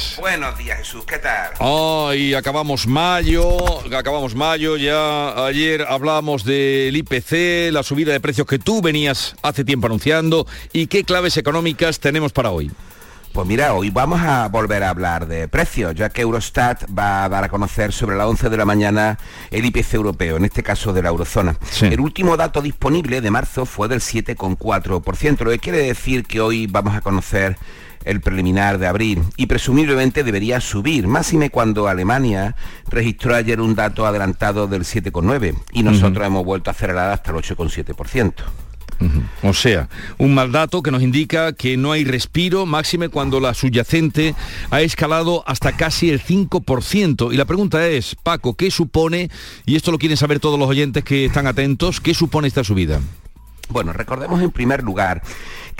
Buenos días, Jesús, ¿qué tal? Ay, acabamos mayo, acabamos mayo, ya ayer hablamos del IPC, la subida de precios que tú venías hace tiempo anunciando y qué claves económicas tenemos para hoy. Pues mira, hoy vamos a volver a hablar de precios, ya que Eurostat va a dar a conocer sobre las 11 de la mañana el IPC europeo, en este caso de la eurozona. El último dato disponible de marzo fue del 7,4%, lo que quiere decir que hoy vamos a conocer el preliminar de abril y presumiblemente debería subir, máxime cuando Alemania registró ayer un dato adelantado del 7,9 y nosotros hemos vuelto a acelerar hasta el 8,7%. O sea, un mal dato que nos indica que no hay respiro, máxime cuando la subyacente ha escalado hasta casi el 5%. Y la pregunta es, Paco, ¿qué supone, y esto lo quieren saber todos los oyentes que están atentos, qué supone esta subida? Bueno, recordemos en primer lugar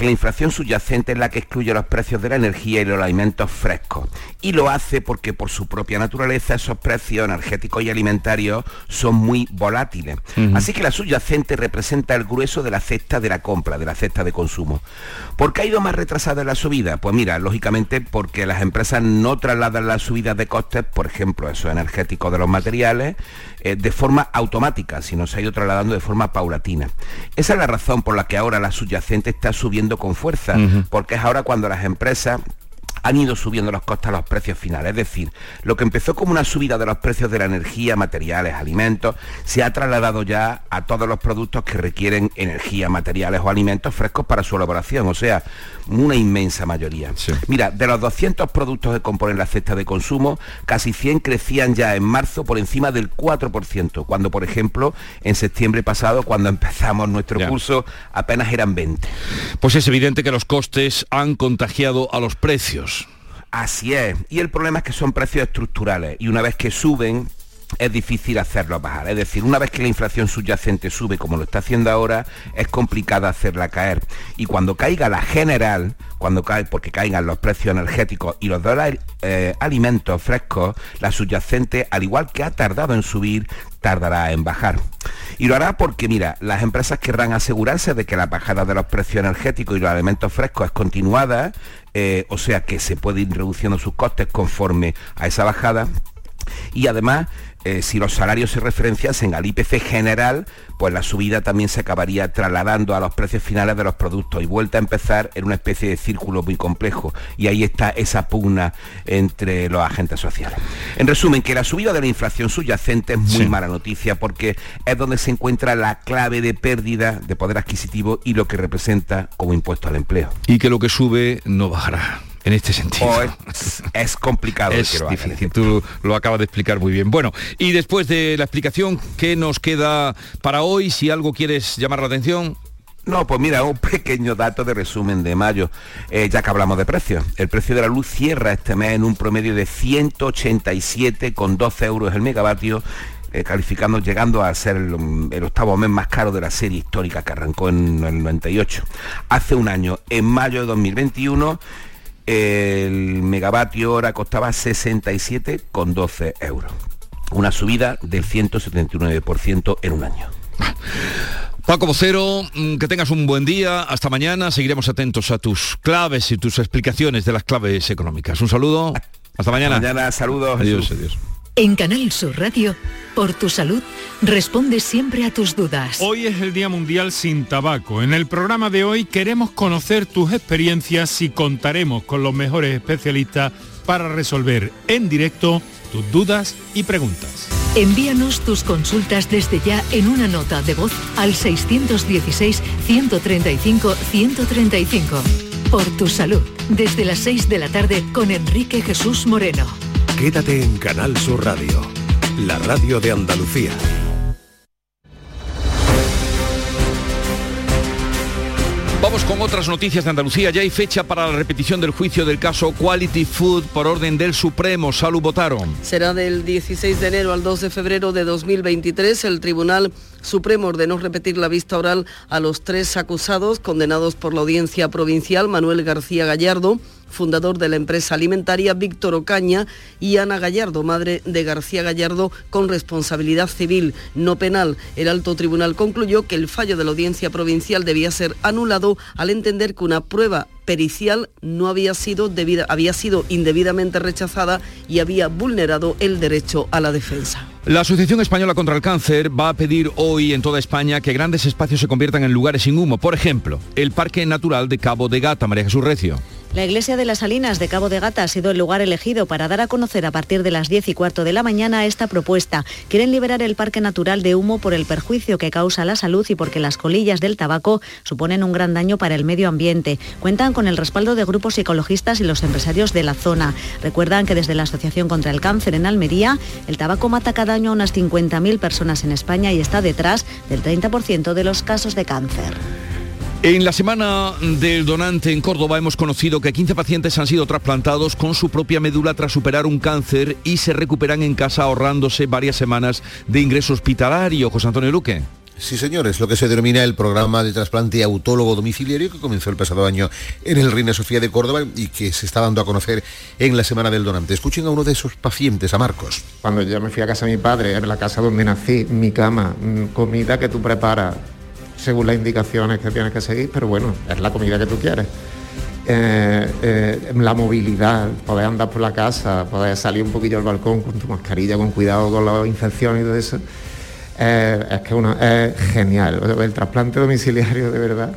que la inflación subyacente es la que excluye los precios de la energía y los alimentos frescos. Y lo hace porque por su propia naturaleza esos precios energéticos y alimentarios son muy volátiles. Así que la subyacente representa el grueso de la cesta de la compra, de la cesta de consumo. ¿Por qué ha ido más retrasada la subida? Pues mira, lógicamente porque las empresas no trasladan las subidas de costes, por ejemplo, esos energéticos de los materiales, eh, de forma automática, sino se ha ido trasladando de forma paulatina. Esa es la razón por la que ahora la subyacente está subiendo con fuerza, porque es ahora cuando las empresas han ido subiendo los costes a los precios finales. Es decir, lo que empezó como una subida de los precios de la energía, materiales, alimentos, se ha trasladado ya a todos los productos que requieren energía, materiales o alimentos frescos para su elaboración. O sea, una inmensa mayoría. Mira, de los 200 productos que componen la cesta de consumo, casi 100 crecían ya en marzo por encima del 4%, cuando por ejemplo en septiembre pasado, cuando empezamos nuestro curso, apenas eran 20. Pues es evidente que los costes han contagiado a los precios. Así es. Y el problema es que son precios estructurales y una vez que suben, es difícil hacerlos bajar. Es decir, una vez que la inflación subyacente sube como lo está haciendo ahora, es complicada hacerla caer. Y cuando caiga la general, cuando cae, porque caigan los precios energéticos y los de eh, alimentos frescos, la subyacente, al igual que ha tardado en subir, tardará en bajar. Y lo hará porque, mira, las empresas querrán asegurarse de que la bajada de los precios energéticos y los alimentos frescos es continuada, eh, o sea que se pueden ir reduciendo sus costes conforme a esa bajada. Y además eh, si los salarios se referenciasen al IPC general, pues la subida también se acabaría trasladando a los precios finales de los productos y vuelta a empezar en una especie de círculo muy complejo. Y ahí está esa pugna entre los agentes sociales. En resumen, que la subida de la inflación subyacente es muy mala noticia porque es donde se encuentra la clave de pérdida de poder adquisitivo y lo que representa como impuesto al empleo. Y que lo que sube no bajará en este sentido. es, complicado. Es difícil, tú lo acabas de explicar muy bien. Bueno, y después de la explicación, ¿qué nos queda para hoy? Si algo quieres llamar la atención. No, pues mira, un pequeño dato de resumen de mayo, eh, ya que hablamos de precios. El precio de la luz cierra este mes en un promedio de 187,12 euros el megavatio, eh, calificando, llegando a ser el, el, octavo mes más caro de la serie histórica que arrancó en el 98. Hace un año, en mayo de 2021, el megavatio hora costaba 67,12 euros. Una subida del 179% en un año. Paco Vocero, mm, que tengas un buen día. Hasta mañana. Seguiremos atentos a tus claves y tus explicaciones de las claves económicas. Un saludo. Hasta mañana. mañana, saludos. Adiós, adiós. En Canal Sur Radio, por tu salud, responde siempre a tus dudas. Hoy es el Día Mundial sin Tabaco. En el programa de hoy queremos conocer tus experiencias y contaremos con los mejores especialistas para resolver en directo tus dudas y preguntas. Envíanos tus consultas desde ya en una nota de voz al 616-135-135. Por tu salud, desde las 6 de la tarde con Enrique Jesús Moreno. Quédate en Canal Sur Radio, la radio de Andalucía. Vamos con otras noticias de Andalucía. Ya hay fecha para la repetición del juicio del caso Quality Food por orden del Supremo. Salud votaron. Será del 16 de enero al 2 de febrero de 2023. El Tribunal Supremo ordenó repetir la vista oral a los tres acusados condenados por la audiencia provincial, Manuel García Gallardo, fundador de la empresa alimentaria Víctor Ocaña y Ana Gallardo, madre de García Gallardo, con responsabilidad civil, no penal. El alto tribunal concluyó que el fallo de la audiencia provincial debía ser anulado al entender que una prueba pericial no había sido debida, había sido indebidamente rechazada y había vulnerado el derecho a la defensa. La Asociación Española contra el Cáncer va a pedir hoy en toda España que grandes espacios se conviertan en lugares sin humo. Por ejemplo, el Parque Natural de Cabo de Gata, María Jesús Recio. La iglesia de las Salinas de Cabo de Gata ha sido el lugar elegido para dar a conocer a partir de las 10 y cuarto de la mañana esta propuesta. Quieren liberar el parque natural de humo por el perjuicio que causa la salud y porque las colillas del tabaco suponen un gran daño para el medio ambiente. Cuentan con el respaldo de grupos ecologistas y los empresarios de la zona. Recuerdan que desde la Asociación contra el Cáncer en Almería, el tabaco mata cada año a unas 50.000 personas en España y está detrás del 30% de los casos de cáncer. En la semana del donante en Córdoba hemos conocido que 15 pacientes han sido trasplantados con su propia médula tras superar un cáncer y se recuperan en casa ahorrándose varias semanas de ingreso hospitalario. José Antonio Luque. Sí, señores, lo que se denomina el programa de trasplante autólogo domiciliario que comenzó el pasado año en el Reina Sofía de Córdoba y que se está dando a conocer en la Semana del Donante. Escuchen a uno de esos pacientes, a Marcos. Cuando yo me fui a casa de mi padre, en la casa donde nací, mi cama, mm, comida que tú preparas, según las indicaciones que tienes que seguir, pero bueno, es la comida que tú quieres. Eh, eh, la movilidad, poder andar por la casa, poder salir un poquillo al balcón con tu mascarilla, con cuidado con las infecciones y todo eso, eh, es que es genial. El trasplante domiciliario de verdad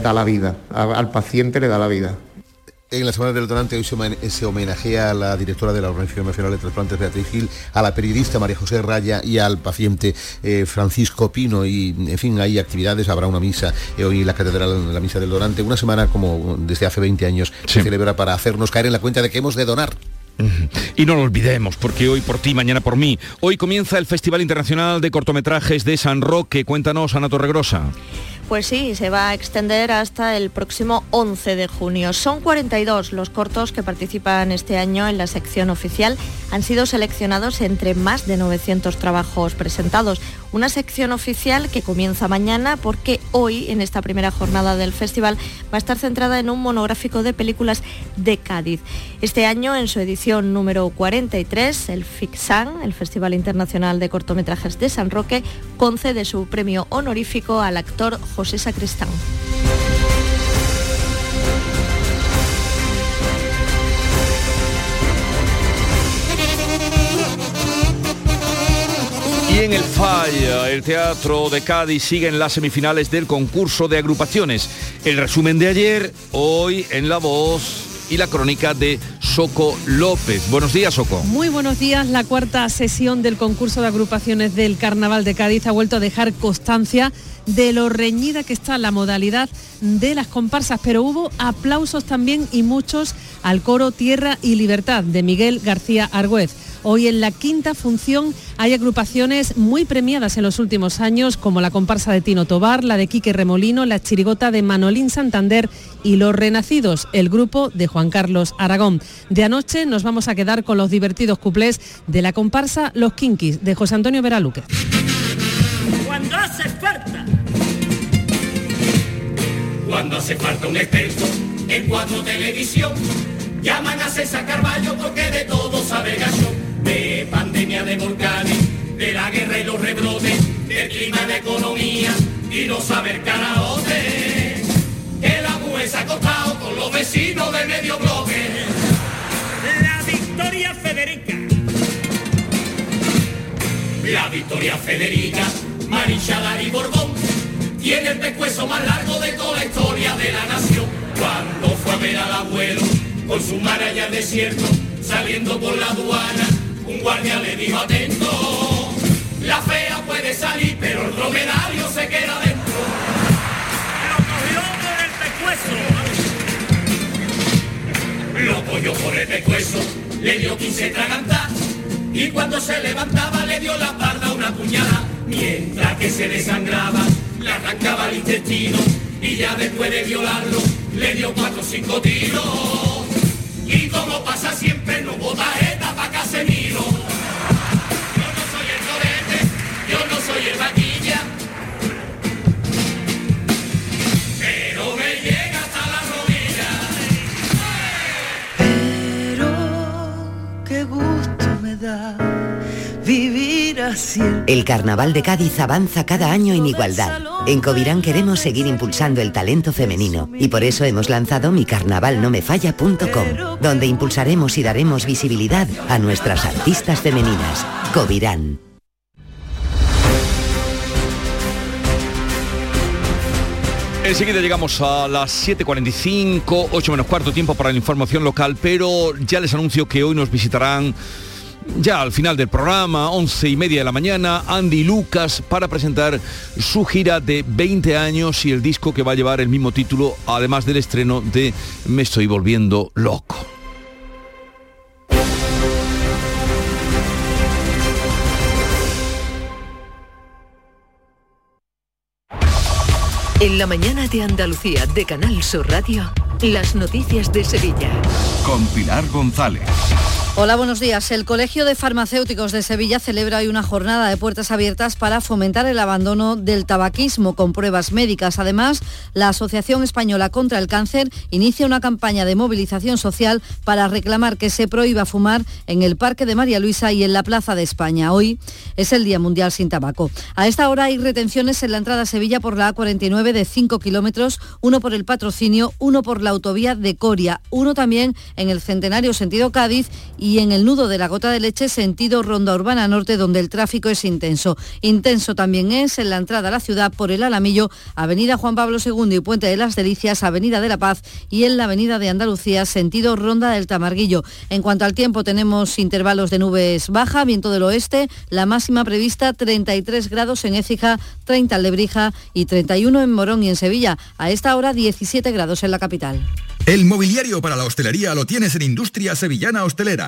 da la vida, al paciente le da la vida. En la Semana del Donante hoy se, homenajea a la directora de la Organización Nacional de Trasplantes, Beatriz Gil, a la periodista María José Raya y al paciente eh, Francisco Pino. Y, en fin, hay actividades, habrá una misa eh, hoy en la Catedral, la Misa del Donante. Una semana como desde hace 20 años se celebra para hacernos caer en la cuenta de que hemos de donar. Y no lo olvidemos, porque hoy por ti, mañana por mí. Hoy comienza el Festival Internacional de Cortometrajes de San Roque. Cuéntanos, Ana Torregrosa. Pues sí, se va a extender hasta el próximo 11 de junio. Son 42 los cortos que participan este año en la sección oficial. Han sido seleccionados entre más de 900 trabajos presentados. Una sección oficial que comienza mañana porque hoy, en esta primera jornada del festival, va a estar centrada en un monográfico de películas de Cádiz. Este año, en su edición número 43, el FIXAN, el Festival Internacional de Cortometrajes de San Roque, concede su premio honorífico al actor José Sacristán. Y en el Falla, el Teatro de Cádiz sigue en las semifinales del concurso de agrupaciones. El resumen de ayer, hoy en La Voz y la crónica de Soco López. Buenos días, Soco. Muy buenos días. La cuarta sesión del concurso de agrupaciones del Carnaval de Cádiz ha vuelto a dejar constancia de lo reñida que está la modalidad de las comparsas, pero hubo aplausos también y muchos al coro Tierra y Libertad de Miguel García Argüez. Hoy en la quinta función hay agrupaciones muy premiadas en los últimos años, como la comparsa de Tino Tobar, la de Quique Remolino, la chirigota de Manolín Santander y Los Renacidos, el grupo de Juan Carlos Aragón. De anoche nos vamos a quedar con los divertidos cuplés de la comparsa Los Kinkis de José Antonio Veraluque. Cuando hace falta. Un experto en cuatro televisión, llaman a César Carballo porque de todo sabe gallo de pandemia de volcanes, de la guerra y los rebrotes, del clima de economía y no saber caraote. Que la mujer se ha acostado con los vecinos de medio bloque. La Victoria Federica. La Victoria Federica, Marichalar y Borbón, tiene el pescuezo más largo de toda la historia de la nación. Cuando fue a ver al abuelo con su mar allá al desierto, saliendo por la aduana, un guardia le dijo atento, la fea puede salir, pero el dromedario se queda dentro. Lo cogió por el pescuezo. Lo cogió por el pescuezo, le dio 15 tragantas y cuando se levantaba le dio la parda una puñada. Mientras que se desangraba, le arrancaba el intestino y ya después de violarlo le dio cuatro o cinco tiros. Y como pasa siempre, no hubo tarjeta para Casemiro. El Carnaval de Cádiz avanza cada año en igualdad. En Covirán queremos seguir impulsando el talento femenino y por eso hemos lanzado micarnavalnomefalla.com, donde impulsaremos y daremos visibilidad a nuestras artistas femeninas. Covirán. Enseguida llegamos a las 7.45, 8 menos cuarto tiempo para la información local, pero ya les anuncio que hoy nos visitarán ya al final del programa, 11 y media de la mañana, Andy Lucas para presentar su gira de 20 años y el disco que va a llevar el mismo título, además del estreno de Me estoy volviendo loco. En la mañana de Andalucía de Canal Sur Radio, las noticias de Sevilla. Con Pilar González. Hola, buenos días. El Colegio de Farmacéuticos de Sevilla celebra hoy una jornada de puertas abiertas para fomentar el abandono del tabaquismo con pruebas médicas. Además, la Asociación Española contra el Cáncer inicia una campaña de movilización social para reclamar que se prohíba fumar en el Parque de María Luisa y en la Plaza de España. Hoy es el Día Mundial sin Tabaco. A esta hora hay retenciones en la entrada a Sevilla por la A49 de 5 kilómetros, uno por el patrocinio, uno por la autovía de Coria, uno también en el Centenario sentido Cádiz y en el nudo de la gota de leche sentido Ronda Urbana Norte donde el tráfico es intenso. Intenso también es en la entrada a la ciudad por el Alamillo, Avenida Juan Pablo II y Puente de las Delicias, Avenida de la Paz y en la Avenida de Andalucía sentido Ronda del Tamarguillo. En cuanto al tiempo tenemos intervalos de nubes baja, viento del oeste, la máxima prevista 33 grados en Écija, 30 en Lebrija y 31 en Morón y en Sevilla. A esta hora 17 grados en la capital. El mobiliario para la hostelería lo tienes en Industria Sevillana Hostelera.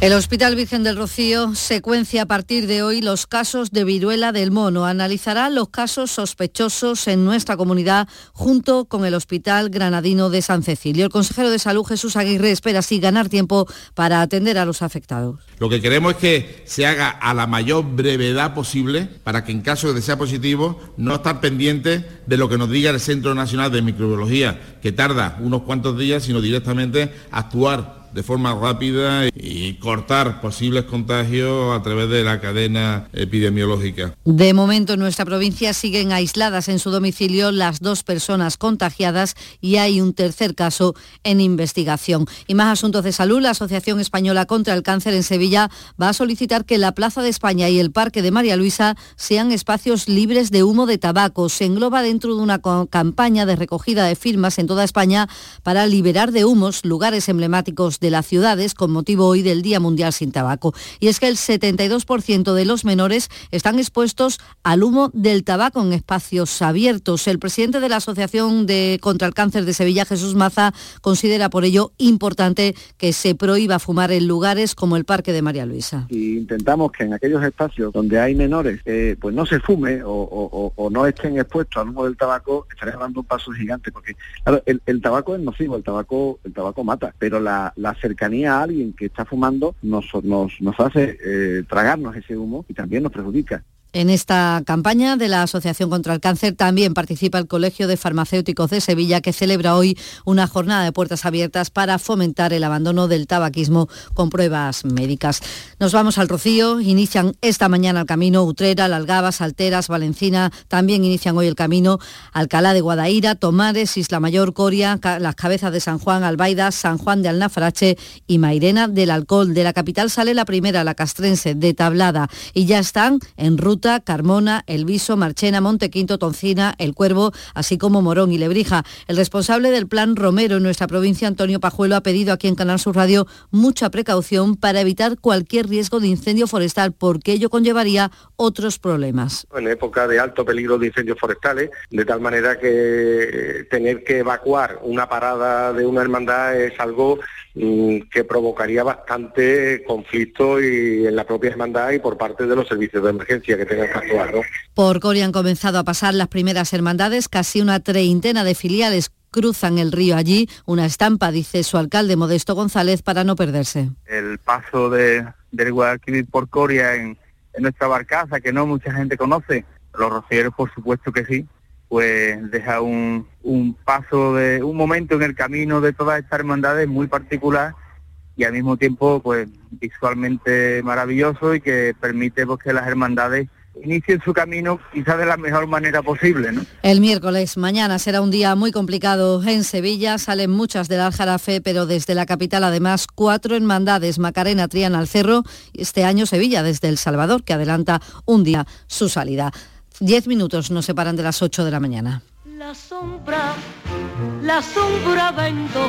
El Hospital Virgen del Rocío secuencia a partir de hoy los casos de viruela del mono. Analizará los casos sospechosos en nuestra comunidad junto con el Hospital Granadino de San Cecilio. El consejero de Salud Jesús Aguirre espera así ganar tiempo para atender a los afectados. Lo que queremos es que se haga a la mayor brevedad posible para que en caso de que sea positivo no estar pendientes de lo que nos diga el Centro Nacional de Microbiología, que tarda unos cuantos días, sino directamente actuar de forma rápida y cortar posibles contagios a través de la cadena epidemiológica. De momento en nuestra provincia siguen aisladas en su domicilio las dos personas contagiadas y hay un tercer caso en investigación. Y más asuntos de salud, la Asociación Española contra el Cáncer en Sevilla va a solicitar que la Plaza de España y el Parque de María Luisa sean espacios libres de humo de tabaco. Se engloba dentro de una campaña de recogida de firmas en toda España para liberar de humos lugares emblemáticos de las ciudades con motivo hoy del Día Mundial sin Tabaco. Y es que el 72% de los menores están expuestos al humo del tabaco en espacios abiertos. El presidente de la Asociación de contra el Cáncer de Sevilla, Jesús Maza, considera por ello importante que se prohíba fumar en lugares como el Parque de María Luisa. Y intentamos que en aquellos espacios donde hay menores, eh, pues no se fume o, no estén expuestos al humo del tabaco, estaremos dando un paso gigante, porque claro, el, tabaco es nocivo, el tabaco, el tabaco mata, pero la cercanía a alguien que está fumando nos, nos, hace eh, tragarnos ese humo y también nos perjudica. En esta campaña de la Asociación contra el Cáncer también participa el Colegio de Farmacéuticos de Sevilla, que celebra hoy una jornada de puertas abiertas para fomentar el abandono del tabaquismo con pruebas médicas. Nos vamos al Rocío. Inician esta mañana el camino Utrera, Lalgabas, Alteras, Valencina. También inician hoy el camino Alcalá de Guadaira, Tomares, Isla Mayor, Coria, Las Cabezas de San Juan, Albaida, San Juan de Alnafarache y Mairena del Alcohol. De la capital sale la primera, la castrense, de Tablada. Y ya están en ruta Carmona, El Viso, Marchena, Montequinto, Toncina, El Cuervo, así como Morón y Lebrija. El responsable del plan Romero en nuestra provincia, Antonio Pajuelo, ha pedido aquí en Canal Sur Radio mucha precaución para evitar cualquier riesgo de incendio forestal, porque ello conllevaría otros problemas. En época de alto peligro de incendios forestales, de tal manera que tener que evacuar una parada de una hermandad es algo mm, que provocaría bastante conflicto y en la propia hermandad y por parte de los servicios de emergencia que Por Coria han comenzado a pasar las primeras hermandades, casi una treintena de filiales cruzan el río allí, una estampa, dice su alcalde Modesto González, para no perderse. El paso de, del Guadalquivir por Coria en, en nuestra barcaza, que no mucha gente conoce, los rocieros por supuesto que sí, pues deja un, un paso de un momento en el camino de todas estas hermandades muy particular y al mismo tiempo pues visualmente maravilloso y que permite pues, que las hermandades inicien su camino quizás de la mejor manera posible. ¿no? El miércoles, mañana, será un día muy complicado en Sevilla. Salen muchas del Aljarafe, pero desde la capital además cuatro hermandades. Macarena, Triana, al Cerro. Este año Sevilla desde El Salvador, que adelanta un día su salida. Diez minutos nos separan de las ocho de la mañana. La sombra, la sombra vento.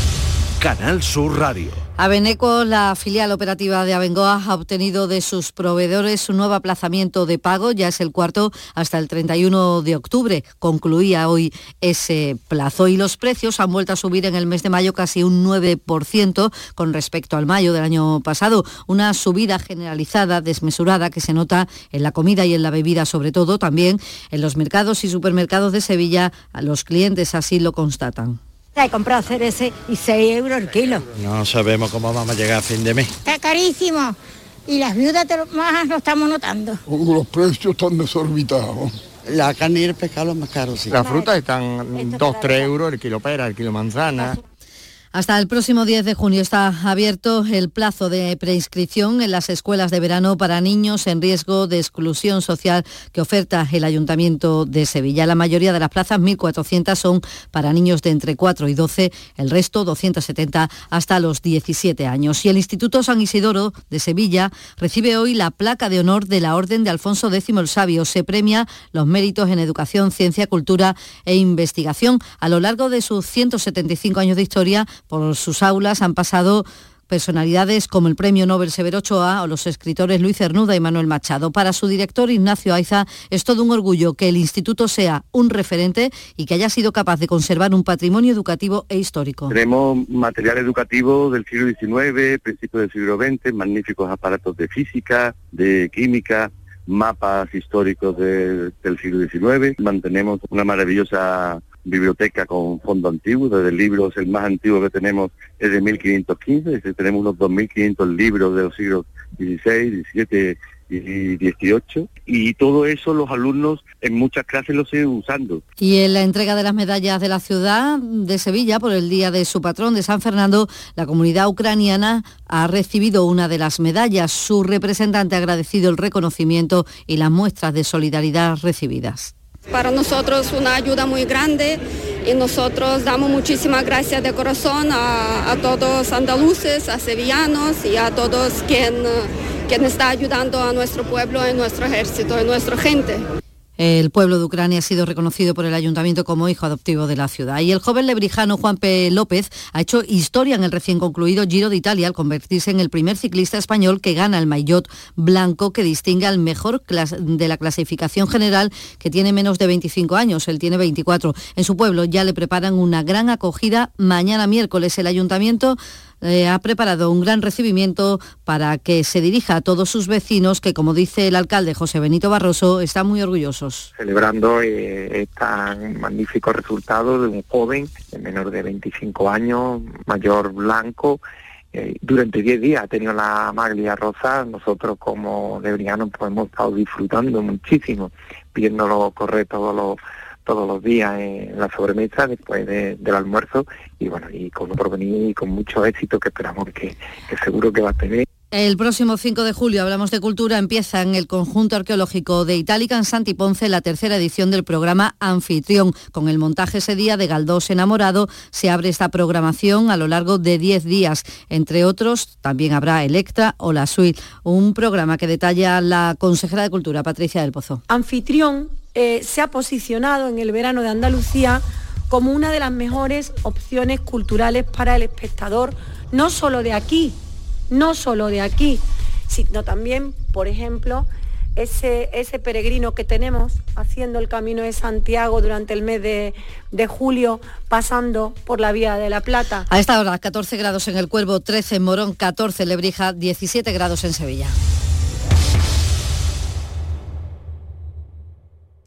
Canal Sur Radio. Abeneco, la filial operativa de Abengoa, ha obtenido de sus proveedores un nuevo aplazamiento de pago, ya es el cuarto hasta el 31 de octubre. Concluía hoy ese plazo y los precios han vuelto a subir en el mes de mayo casi un 9% con respecto al mayo del año pasado. Una subida generalizada, desmesurada, que se nota en la comida y en la bebida sobre todo, también en los mercados y supermercados de Sevilla. Los clientes así lo constatan. He comprado cerece y 6 euros el kilo. No sabemos cómo vamos a llegar a fin de mes. Está carísimo. Y las viudas te lo- más lo estamos notando. Los precios están desorbitados. La carne y el pescado los más caros, sí. Las frutas están 2, 3 euros el kilo pera, el kilo manzana. Hasta el próximo 10 de junio está abierto el plazo de preinscripción en las escuelas de verano para niños en riesgo de exclusión social que oferta el Ayuntamiento de Sevilla. La mayoría de las plazas, 1.400, son para niños de entre 4 y 12, el resto 270 hasta los 17 años. Y el Instituto San Isidoro de Sevilla recibe hoy la placa de honor de la Orden de Alfonso X el Sabio. Se premia los méritos en educación, ciencia, cultura e investigación. A lo largo de sus 175 años de historia, por sus aulas han pasado personalidades como el premio Nobel Severo Ochoa o los escritores Luis Cernuda y Manuel Machado. Para su director Ignacio Aiza es todo un orgullo que el instituto sea un referente y que haya sido capaz de conservar un patrimonio educativo e histórico. Tenemos material educativo del siglo XIX, principios del siglo XX, magníficos aparatos de física, de química, mapas históricos de- del siglo XIX. Mantenemos una maravillosa biblioteca con fondo antiguo, desde libros, el más antiguo que tenemos es de 1515, es decir, tenemos unos 2.500 libros de los siglos XVI, XVII y XVIII, y todo eso los alumnos en muchas clases lo siguen usando. Y en la entrega de las medallas de la ciudad de Sevilla por el día de su patrón de San Fernando, la comunidad ucraniana ha recibido una de las medallas. Su representante ha agradecido el reconocimiento y las muestras de solidaridad recibidas. Para nosotros una ayuda muy grande y nosotros damos muchísimas gracias de corazón a, a todos andaluces, a sevillanos y a todos quien, quien está ayudando a nuestro pueblo, a nuestro ejército, a nuestra gente. El pueblo de Ucrania ha sido reconocido por el ayuntamiento como hijo adoptivo de la ciudad. Y el joven lebrijano Juan P. López ha hecho historia en el recién concluido Giro de Italia al convertirse en el primer ciclista español que gana el maillot blanco que distingue al mejor de la clasificación general que tiene menos de 25 años. Él tiene 24. En su pueblo ya le preparan una gran acogida mañana miércoles. El ayuntamiento eh, ha preparado un gran recibimiento para que se dirija a todos sus vecinos que, como dice el alcalde José Benito Barroso, están muy orgullosos. Celebrando eh, este magnífico resultado de un joven menor de 25 años, mayor blanco, eh, durante 10 días ha tenido la maglia rosa, nosotros como debrianos pues hemos estado disfrutando muchísimo, viéndolo correr todos los todos los días en la sobremesa después del almuerzo y bueno, y con un porvenir y con mucho éxito que esperamos que, que seguro que va a tener. El próximo 5 de julio, hablamos de cultura, empieza en el conjunto arqueológico de Itálica en Santi Ponce la tercera edición del programa Anfitrión. Con el montaje ese día de Galdós enamorado, se abre esta programación a lo largo de 10 días. Entre otros, también habrá Electra o La Suite, un programa que detalla la consejera de Cultura, Patricia del Pozo. Anfitrión eh, se ha posicionado en el verano de Andalucía como una de las mejores opciones culturales para el espectador, no solo de aquí, no solo de aquí, sino también, por ejemplo, ese, ese, peregrino que tenemos haciendo el camino de Santiago durante el mes de, de, julio, pasando por la vía de la Plata. A esta hora, 14 grados en el Cuervo, 13 en Morón, 14 en Lebrija, 17 grados en Sevilla.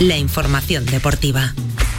la información deportiva.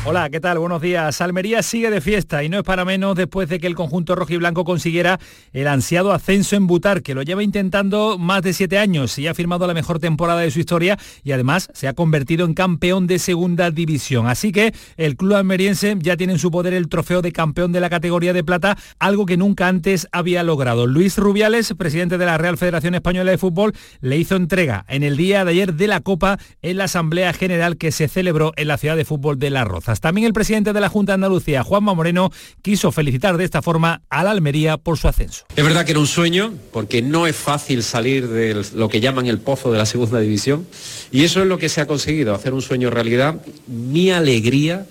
Hola, ¿qué tal? Buenos días. Almería sigue de fiesta y no es para menos después de que el conjunto rojiblanco consiguiera el ansiado ascenso en Butar, que lo lleva intentando más de siete años y ha firmado la mejor temporada de su historia y además se ha convertido en campeón de segunda división. Así que el club almeriense ya tiene en su poder el trofeo de campeón de la categoría de plata, algo que nunca antes había logrado. Luis Rubiales, presidente de la Real Federación Española de Fútbol, le hizo entrega en el día de ayer de la Copa en la Asamblea General que se celebró en la ciudad de fútbol de Las Rozas. También el presidente de la Junta de Andalucía, Juanma Moreno, quiso felicitar de esta forma a la Almería por su ascenso. Es verdad que era un sueño, porque no es fácil salir de lo que llaman el pozo de la segunda división, y eso es lo que se ha conseguido, hacer un sueño realidad. Mi alegría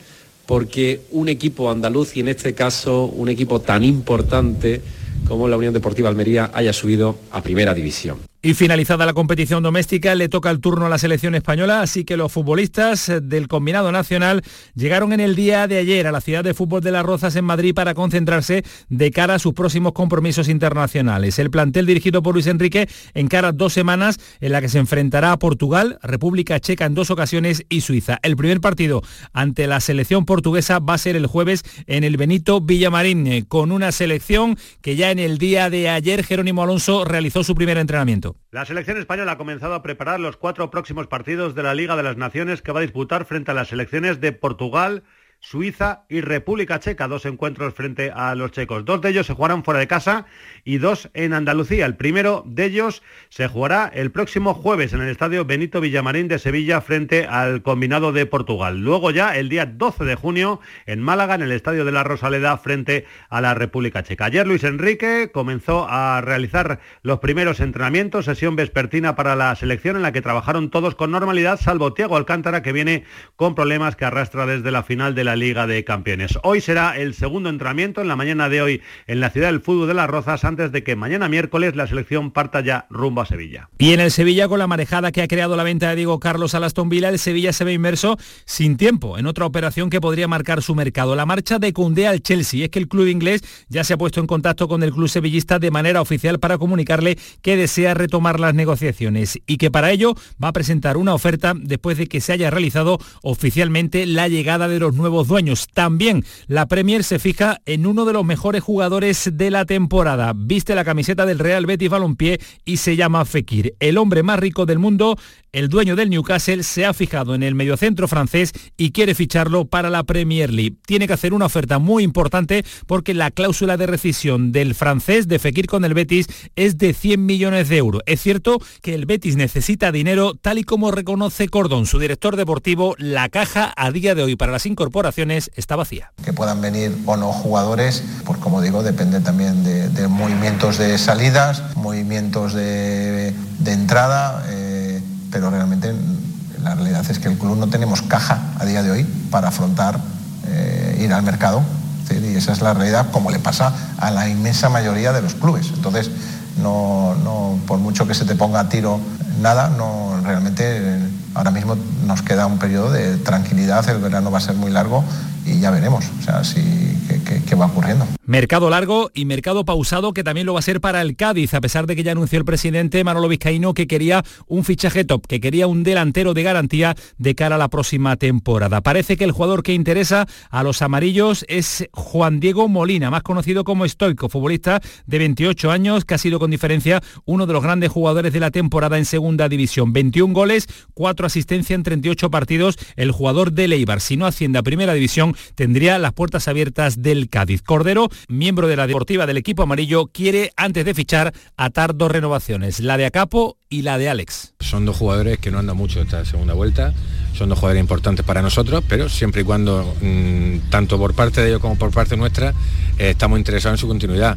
porque un equipo andaluz y en este caso un equipo tan importante como la Unión Deportiva Almería haya subido a primera división. Y finalizada la competición doméstica, le toca el turno a la selección española, así que los futbolistas del combinado nacional llegaron en el día de ayer a la ciudad de fútbol de Las Rozas en Madrid para concentrarse de cara a sus próximos compromisos internacionales. El plantel dirigido por Luis Enrique encara dos semanas en la que se enfrentará a Portugal, República Checa en dos ocasiones y Suiza. El primer partido ante la selección portuguesa va a ser el jueves en el Benito Villamarín, eh, con una selección que ya en el día de ayer Jerónimo Alonso realizó su primer entrenamiento. La selección española ha comenzado a preparar los cuatro próximos partidos de la Liga de las Naciones que va a disputar frente a las selecciones de Portugal, Suiza y República Checa, dos encuentros frente a los checos. Dos de ellos se jugarán fuera de casa y dos en Andalucía. El primero de ellos se jugará el próximo jueves en el estadio Benito Villamarín de Sevilla frente al combinado de Portugal. Luego ya el día 12 de junio en Málaga en el estadio de la Rosaleda frente a la República Checa. Ayer Luis Enrique comenzó a realizar los primeros entrenamientos, sesión vespertina para la selección en la que trabajaron todos con normalidad, salvo Tiago Alcántara que viene con problemas que arrastra desde la final de la Liga de Campeones. Hoy será el segundo entrenamiento en la mañana de hoy en la ciudad del fútbol de Las Rozas antes de que mañana miércoles la selección parta ya rumbo a Sevilla. Y en el Sevilla con la marejada que ha creado la venta de Diego Carlos a Aston Villa, el Sevilla se ve inmerso sin tiempo en otra operación que podría marcar su mercado. La marcha de Cundé al Chelsea. Es que el club inglés ya se ha puesto en contacto con el club sevillista de manera oficial para comunicarle que desea retomar las negociaciones y que para ello va a presentar una oferta después de que se haya realizado oficialmente la llegada de los nuevos dueños. También la Premier se fija en uno de los mejores jugadores de la temporada. Viste la camiseta del Real Betis Balompié y se llama Fekir. El hombre más rico del mundo, el dueño del Newcastle, se ha fijado en el mediocentro francés y quiere ficharlo para la Premier League. Tiene que hacer una oferta muy importante porque la cláusula de rescisión del francés de Fekir con el Betis es de 100 millones de euros. Es cierto que el Betis necesita dinero tal y como reconoce Cordón, su director deportivo. La caja a día de hoy para las incorporaciones está vacía. Que puedan venir o no jugadores, pues como digo, depende también de, movimientos de salidas, movimientos de, de entrada, eh, pero realmente la realidad es que el club no tenemos caja a día de hoy para afrontar eh, ir al mercado. Y esa es la realidad como le pasa a la inmensa mayoría de los clubes. Entonces, no, no, por mucho que se te ponga a tiro nada, no realmente ahora mismo nos queda un periodo de tranquilidad, el verano va a ser muy largo y ya veremos, o sea, si, qué, va ocurriendo. Mercado largo y mercado pausado que también lo va a ser para el Cádiz, a pesar de que ya anunció el presidente Manolo Vizcaíno que quería un fichaje top, que quería un delantero de garantía de cara a la próxima temporada. Parece que el jugador que interesa a los amarillos es Juan Diego Molina, más conocido como Stoico, futbolista de 28 años, que ha sido con diferencia uno de los grandes jugadores de la temporada en segunda división. 21 goles, 4 asistencias en 38 partidos, el jugador de Leibar. Si no asciende a primera división, tendría las puertas abiertas del Cádiz. Cordero, miembro de la deportiva del equipo amarillo, quiere antes de fichar atar dos renovaciones, la de Acapo y la de Alex. Son dos jugadores que no andan mucho esta segunda vuelta, son dos jugadores importantes para nosotros, pero siempre y cuando, mm, tanto por parte de ellos como por parte nuestra, eh, estamos interesados en su continuidad.